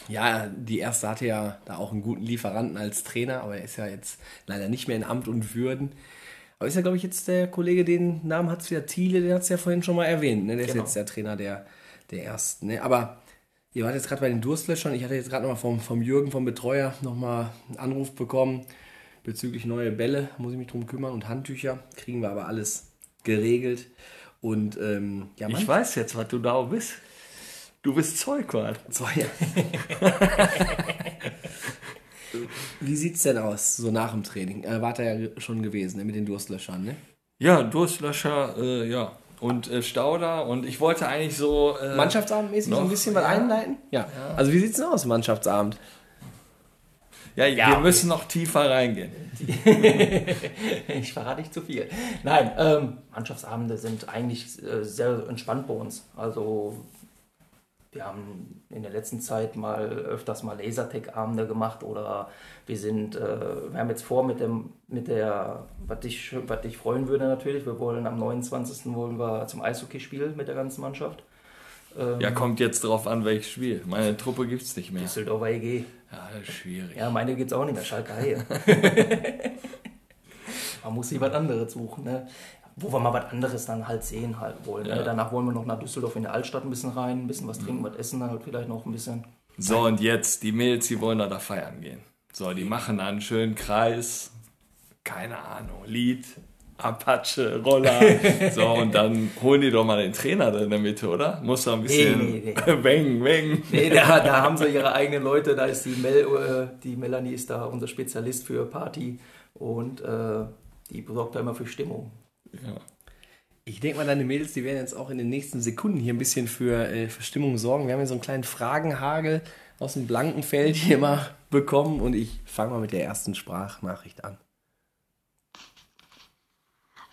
Speaker 3: Ja, die erste hatte ja da auch einen guten Lieferanten als Trainer, aber er ist ja jetzt leider nicht mehr in Amt und Würden. Aber ist ja, glaube ich, jetzt der Kollege, den Namen hat es ja Thiele, den hat es ja vorhin schon mal erwähnt. Ne? Der
Speaker 4: Genau.
Speaker 3: ist jetzt der Trainer der, der ersten. Ne? Aber ihr wart jetzt gerade bei den Durstlöschern. Ich hatte jetzt gerade nochmal vom, vom Jürgen, vom Betreuer, nochmal einen Anruf bekommen bezüglich neue Bälle. Muss ich mich drum kümmern und Handtücher. Kriegen wir aber alles geregelt. Und ähm, ja,
Speaker 2: Ich weiß jetzt, was du da bist. Du bist Zeugwart.
Speaker 3: ja. Wie sieht's denn aus, so nach dem Training? Äh, wart ihr ja schon gewesen, ne, mit den Durstlöschern, ne?
Speaker 2: Ja, Durstlöscher, äh, ja. Und äh, Stauder. Und ich wollte eigentlich so. Äh,
Speaker 3: Mannschaftsabendmäßig so ein
Speaker 2: noch,
Speaker 3: bisschen was
Speaker 2: ja.
Speaker 3: einleiten? Ja. Also wie sieht's denn aus, Mannschaftsabend?
Speaker 2: Ja, wir müssen noch tiefer reingehen.
Speaker 4: Ich verrate nicht zu viel. Nein, ähm, Mannschaftsabende sind eigentlich äh, sehr entspannt bei uns. Also wir haben in der letzten Zeit mal öfters mal Lasertag-Abende gemacht oder wir sind, äh, wir haben jetzt vor mit dem, mit der, was dich, was dich freuen würde natürlich, wir wollen am 29. wollen wir zum Eishockey spielen mit der ganzen Mannschaft. Ähm,
Speaker 2: Ja, kommt jetzt drauf an, welches Spiel. Meine Truppe gibt's nicht mehr.
Speaker 4: Düsseldorfer EG.
Speaker 2: Ja, das ist schwierig.
Speaker 4: Ja, meine gibt's auch nicht mehr, Schalke Haie. Man muss sich was anderes suchen, ne? Wo wir mal was anderes dann halt sehen halt wollen.
Speaker 2: Ja.
Speaker 4: Danach wollen wir noch nach Düsseldorf in der Altstadt ein bisschen rein, ein bisschen was trinken, was essen, dann halt vielleicht noch ein bisschen.
Speaker 2: So, und jetzt, die Mädels, die wollen da, da feiern gehen. So, die machen da einen schönen Kreis. Keine Ahnung, Lied, Apache, Roller. so, und dann holen die doch mal den Trainer da in der Mitte, oder? Muss da ein bisschen.
Speaker 4: Nee, nee,
Speaker 2: Weng, weng.
Speaker 4: Nee, da, da haben sie ihre eigenen Leute, da ist die Mel, äh, die Melanie ist da unser Spezialist für Party und äh, die sorgt da immer für Stimmung.
Speaker 2: Ja.
Speaker 3: Ich denke mal, deine Mädels, die werden jetzt auch in den nächsten Sekunden hier ein bisschen für, äh, für Stimmung sorgen. Wir haben hier so einen kleinen Fragenhagel aus dem blanken Feld hier mal bekommen und ich fange mal mit der ersten Sprachnachricht an.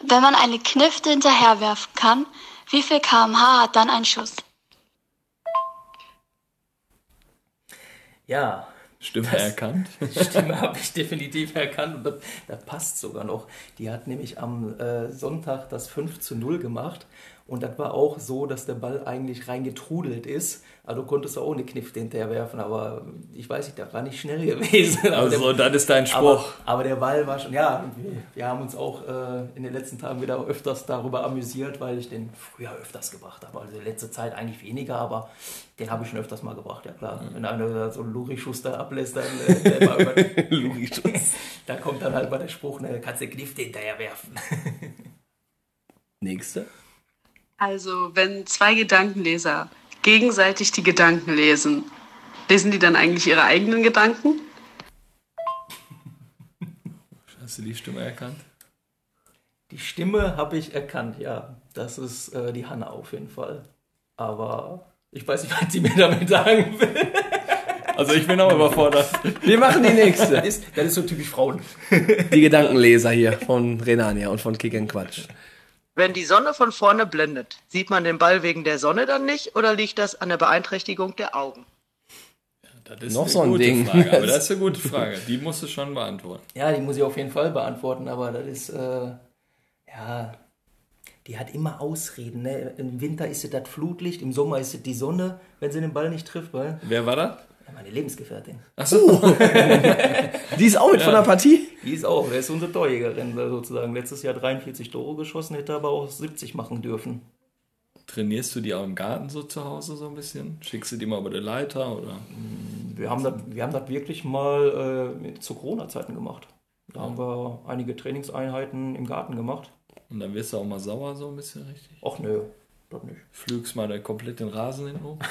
Speaker 6: Wenn man eine Knifte hinterherwerfen kann, wie viel kmh hat dann ein Schuss?
Speaker 4: Ja,
Speaker 2: Stimme erkannt.
Speaker 4: Stimme habe ich definitiv erkannt und das, das passt sogar noch. Die hat nämlich am äh, Sonntag das 5 zu 0 gemacht Und das war auch so, dass der Ball eigentlich reingetrudelt ist. Also konntest du auch eine Knifte hinterher werfen, aber ich weiß nicht, das war nicht schnell gewesen. Aber
Speaker 2: Also,
Speaker 4: der,
Speaker 2: das ist dein
Speaker 4: aber,
Speaker 2: Spruch.
Speaker 4: aber der Ball war schon, ja, wir, haben uns auch äh, in den letzten Tagen wieder öfters darüber amüsiert, weil ich den früher öfters gebracht habe. Also in letzter Zeit eigentlich weniger, aber den habe ich schon öfters mal gebracht, ja klar. Wenn einer da so einen Luri-Schuster ablässt, dann äh, über, da kommt dann halt mal der Spruch, ne, kannst du Knifte hinterher werfen.
Speaker 3: Nächste.
Speaker 7: Also, wenn zwei Gedankenleser gegenseitig die Gedanken lesen, lesen die dann eigentlich ihre eigenen Gedanken?
Speaker 2: Hast du die Stimme erkannt?
Speaker 4: Die Stimme habe ich erkannt, ja. Das ist äh, die Hanna auf jeden Fall. Aber ich weiß nicht, was sie mir damit sagen will.
Speaker 2: Also ich bin auch überfordert.
Speaker 3: Wir machen die nächste.
Speaker 4: Das ist, das ist so typisch Frauen.
Speaker 3: Die Gedankenleser hier von Renania und von Kick and Quatsch.
Speaker 8: Wenn die Sonne von vorne blendet, sieht man den Ball wegen der Sonne dann nicht oder liegt das an der Beeinträchtigung der Augen?
Speaker 2: Das ist
Speaker 3: Noch
Speaker 2: eine
Speaker 3: so ein
Speaker 2: gute
Speaker 3: Ding.
Speaker 2: Frage, aber das ist eine gute Frage. Die musst du schon beantworten.
Speaker 4: Ja, die muss ich auf jeden Fall beantworten, aber das ist, äh, ja, die hat immer Ausreden. Ne? Im Winter ist es das Flutlicht, im Sommer ist es die Sonne, wenn sie den Ball nicht trifft, weil
Speaker 2: Wer war das?
Speaker 4: ja, meine Lebensgefährtin.
Speaker 2: Achso.
Speaker 3: Die ist auch mit von der Partie?
Speaker 4: Die ist auch, der ist unsere Torjägerin sozusagen. Letztes Jahr 43 Tore geschossen, hätte aber auch 70 machen dürfen.
Speaker 2: Trainierst du die auch im Garten so zu Hause so ein bisschen? Schickst du die mal über die Leiter oder?
Speaker 4: Wir haben das, wir haben das wirklich mal äh, zu Corona-Zeiten gemacht. Da haben wir einige Trainingseinheiten im Garten gemacht.
Speaker 2: Und dann wirst du auch mal sauer so ein bisschen richtig?
Speaker 4: Ach nö, das nicht.
Speaker 2: Flügst mal komplett den Rasen hinten um?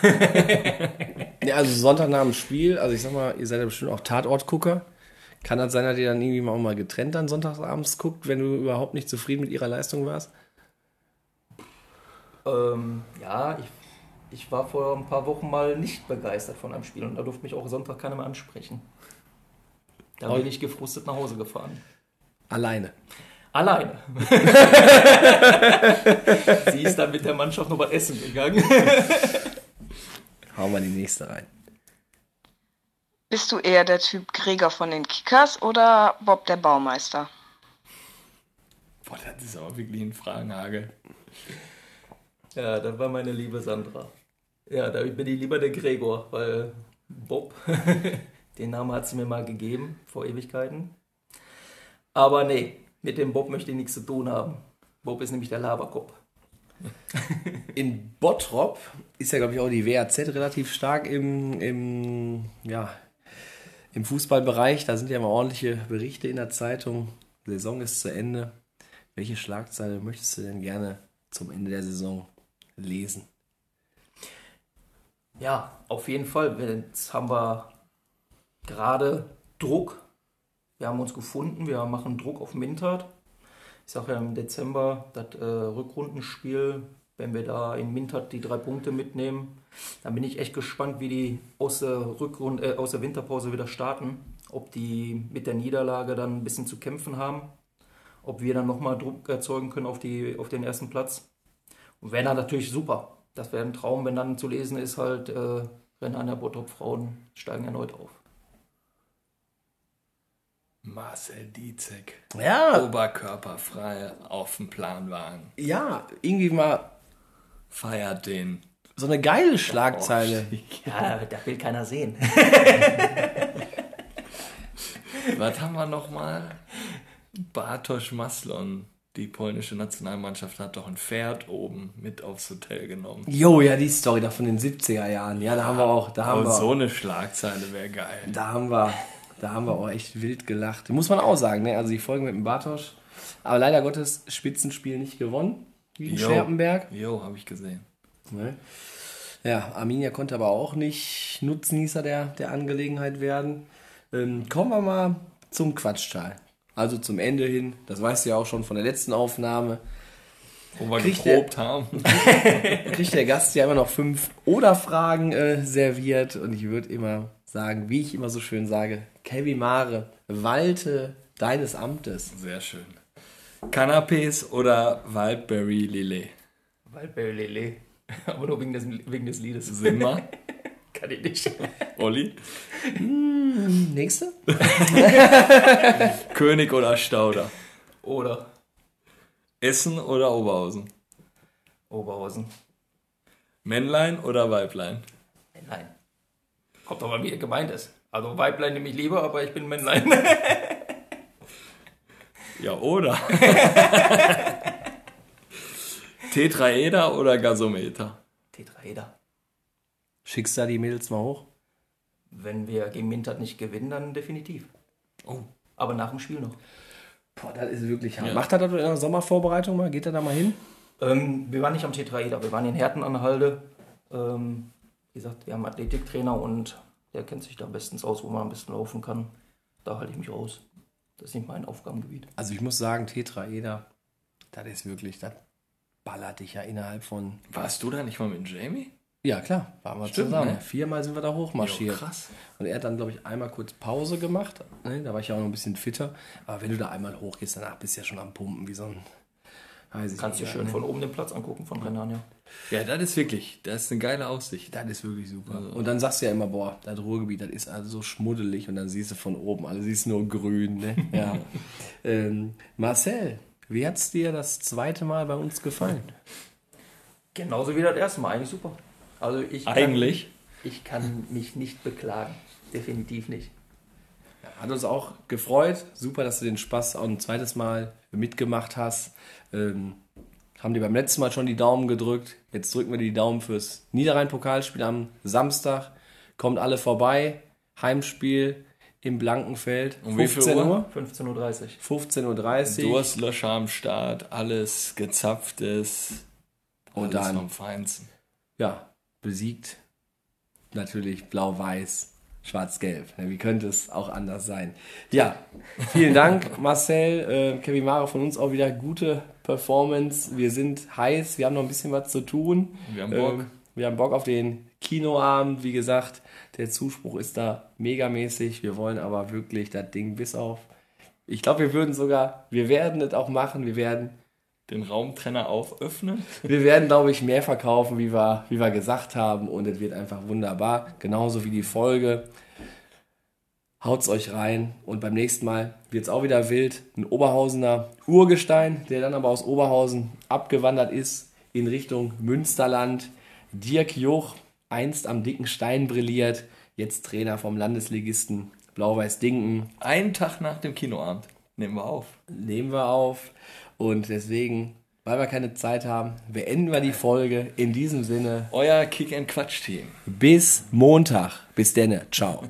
Speaker 3: Ja, also Sonntag nach dem Spiel, also ich sag mal, ihr seid ja bestimmt auch Tatortgucker. Kann das sein, dass ihr dann irgendwie mal auch mal getrennt dann sonntagsabends guckt, wenn du überhaupt nicht zufrieden mit ihrer Leistung warst?
Speaker 4: Ähm, ja, ich, ich war vor ein paar Wochen mal nicht begeistert von einem Spiel und da durfte mich auch Sonntag keiner mehr ansprechen. Da bin ich gefrustet nach Hause gefahren.
Speaker 3: Alleine.
Speaker 4: Alleine. Sie ist dann mit der Mannschaft noch was essen gegangen.
Speaker 3: Hauen wir die nächste rein.
Speaker 9: Bist du eher der Typ Gregor von den Kickers oder Bob der Baumeister?
Speaker 2: Boah, das ist aber wirklich ein Fragenhagel.
Speaker 4: Ja, das war meine liebe Sandra. Ja, da bin ich lieber der Gregor, weil Bob, den Namen hat sie mir mal gegeben, vor Ewigkeiten. Aber nee, mit dem Bob möchte ich nichts zu tun haben. Bob ist nämlich der Laberkopf.
Speaker 3: In Bottrop ist ja, glaube ich, auch die WAZ relativ stark im, im, ja, im Fußballbereich. Da sind ja immer ordentliche Berichte in der Zeitung. Saison ist zu Ende. Welche Schlagzeile möchtest du denn gerne zum Ende der Saison lesen?
Speaker 4: Ja, auf jeden Fall. Jetzt haben wir gerade Druck. Wir haben uns gefunden, wir machen Druck auf Mintert. Ich sage ja im Dezember das äh, Rückrundenspiel, wenn wir da in Mintert die drei Punkte mitnehmen, dann bin ich echt gespannt, wie die aus der, Rückrunde, äh, aus der Winterpause wieder starten. Ob die mit der Niederlage dann ein bisschen zu kämpfen haben, ob wir dann nochmal Druck erzeugen können auf, die, auf den ersten Platz. Und wäre dann natürlich super. Das wäre ein Traum, wenn dann zu lesen ist, halt, äh, Renner Bottrop Frauen steigen erneut auf.
Speaker 2: Marcel Dietzek.
Speaker 3: Ja,
Speaker 2: Oberkörperfrei auf dem Planwagen.
Speaker 3: ja, irgendwie mal
Speaker 2: Feiert den.
Speaker 3: So eine geile Schlagzeile.
Speaker 4: Ja, da will keiner sehen.
Speaker 2: Was haben wir nochmal? Bartosz Maslon. Die polnische Nationalmannschaft hat doch ein Pferd oben mit aufs Hotel genommen.
Speaker 3: Jo, ja, die Story da von den 70er Jahren. Ja, da haben wir auch, da haben
Speaker 2: Aber
Speaker 3: wir,
Speaker 2: so eine Schlagzeile wäre geil.
Speaker 3: da haben wir, da haben wir auch echt wild gelacht. Muss man auch sagen, ne? Also die Folge mit dem Bartosch. Aber leider Gottes Spitzenspiel nicht gewonnen. Gegen
Speaker 2: Jo.
Speaker 3: Scherpenberg.
Speaker 2: Jo, habe ich gesehen.
Speaker 3: Ne? Ja, Arminia konnte aber auch nicht Nutznießer der, der Angelegenheit werden. Ähm, kommen wir mal zum Quatschteil. Also zum Ende hin, das weißt du ja auch schon von der letzten Aufnahme,
Speaker 2: Wo wir
Speaker 3: Kriegt
Speaker 2: geprobt haben.
Speaker 3: kriegt der Gast ja immer noch fünf Oder-Fragen äh, serviert. Und ich würde immer sagen, wie ich immer so schön sage, Kevin Mare, walte deines Amtes.
Speaker 2: Sehr schön. Canapés oder Wildberry Lillet?
Speaker 4: Waldberry Lele. Aber nur wegen des, wegen des Liedes.
Speaker 2: Simmer?
Speaker 4: Kann ich nicht.
Speaker 2: Olli?
Speaker 3: Nächste?
Speaker 2: König oder Stauder?
Speaker 4: Oder
Speaker 2: Essen oder Oberhausen?
Speaker 4: Oberhausen.
Speaker 2: Männlein oder Weiblein?
Speaker 4: Männlein. Kommt doch mal, wie er gemeint ist. Also Weiblein nehme ich lieber, aber ich bin Männlein.
Speaker 2: Ja, oder? Tetraeder oder Gasometer?
Speaker 4: Tetraeder.
Speaker 3: Schickst du da die Mädels mal hoch?
Speaker 4: Wenn wir gegen Mintert nicht gewinnen, dann definitiv.
Speaker 2: Oh.
Speaker 4: Aber nach dem Spiel noch.
Speaker 3: Boah, das ist wirklich hart.
Speaker 2: Ja.
Speaker 3: Macht er das in der Sommervorbereitung mal? Geht er da mal hin?
Speaker 4: Ähm, wir waren nicht am Tetraeder, wir waren in Herten an der Halde. Ähm, wie gesagt, wir haben einen Athletiktrainer und der kennt sich da bestens aus, wo man am besten laufen kann. Da halte ich mich raus. Das ist nicht mein Aufgabengebiet.
Speaker 3: Also ich muss sagen, Tetraeder, das ist wirklich, das ballert dich ja innerhalb von...
Speaker 2: Warst du da nicht mal mit Jamie?
Speaker 3: Ja, klar, waren wir
Speaker 2: Stimmt,
Speaker 3: zusammen.
Speaker 2: ne?
Speaker 3: Viermal sind wir da hochmarschiert.
Speaker 2: Jo, krass.
Speaker 3: Und er hat dann, glaube ich, einmal kurz Pause gemacht. Ne, Da war ich ja auch noch ein bisschen fitter. Aber wenn du da einmal hochgehst, danach bist du ja schon am Pumpen, wie so ein...
Speaker 4: Kannst dir
Speaker 3: nicht,
Speaker 4: schön
Speaker 3: ne?
Speaker 4: von oben den Platz angucken von Renania.
Speaker 2: Ja, das ist wirklich, das ist eine geile Aussicht.
Speaker 3: Das ist wirklich super. Und dann sagst du ja immer, boah, das Ruhrgebiet, das ist also so schmuddelig und dann siehst du von oben, also siehst nur grün, ne? Ja. ähm, Marcel, wie hat's dir das zweite Mal bei uns gefallen?
Speaker 4: Genauso wie das erste Mal, eigentlich super. Also ich kann,
Speaker 2: Eigentlich?
Speaker 4: Ich kann mich nicht beklagen. Definitiv nicht.
Speaker 3: Hat uns auch gefreut. Super, dass du den Spaß auch ein zweites Mal mitgemacht hast. Ähm, haben dir beim letzten Mal schon die Daumen gedrückt. Jetzt drücken wir dir die Daumen fürs Niederrhein-Pokalspiel am Samstag. Kommt alle vorbei. Heimspiel im Blankenfeld.
Speaker 2: Um wie viel Uhr?
Speaker 4: 15.30 Uhr.
Speaker 3: 15.30 Uhr.
Speaker 2: Durstlöscher am Start, alles gezapftes.
Speaker 3: Und
Speaker 2: alles
Speaker 3: dann-
Speaker 2: vom Feinsten.
Speaker 3: ja, besiegt. Natürlich blau-weiß, schwarz-gelb. Wie könnte es auch anders sein? Ja, vielen Dank, Marcel. Äh, Kevin Mara von uns auch wieder gute Performance. Wir sind heiß, wir haben noch ein bisschen was zu tun.
Speaker 2: Wir haben Bock.
Speaker 3: Ähm, wir haben Bock auf den Kinoabend. Wie gesagt, der Zuspruch ist da megamäßig. Wir wollen aber wirklich das Ding bis auf. Ich glaube, wir würden sogar, wir werden es auch machen. Wir werden
Speaker 2: Den Raumtrenner auföffnen.
Speaker 3: wir werden, glaube ich, mehr verkaufen, wie wir, wie wir gesagt haben. Und es wird einfach wunderbar. Genauso wie die Folge. Haut's euch rein. Und beim nächsten Mal wird's auch wieder wild. Ein Oberhausener Urgestein, der dann aber aus Oberhausen abgewandert ist in Richtung Münsterland. Dirk Joch, einst am dicken Stein brilliert. Jetzt Trainer vom Landesligisten Blau-Weiß Dinken.
Speaker 2: Einen Tag nach dem Kinoabend. Nehmen wir auf.
Speaker 3: nehmen wir auf. Und deswegen, weil wir keine Zeit haben, beenden wir die Folge. In diesem Sinne,
Speaker 2: Euer Kick-and-Quatsch-Team.
Speaker 3: bis Montag. Bis denne. Ciao.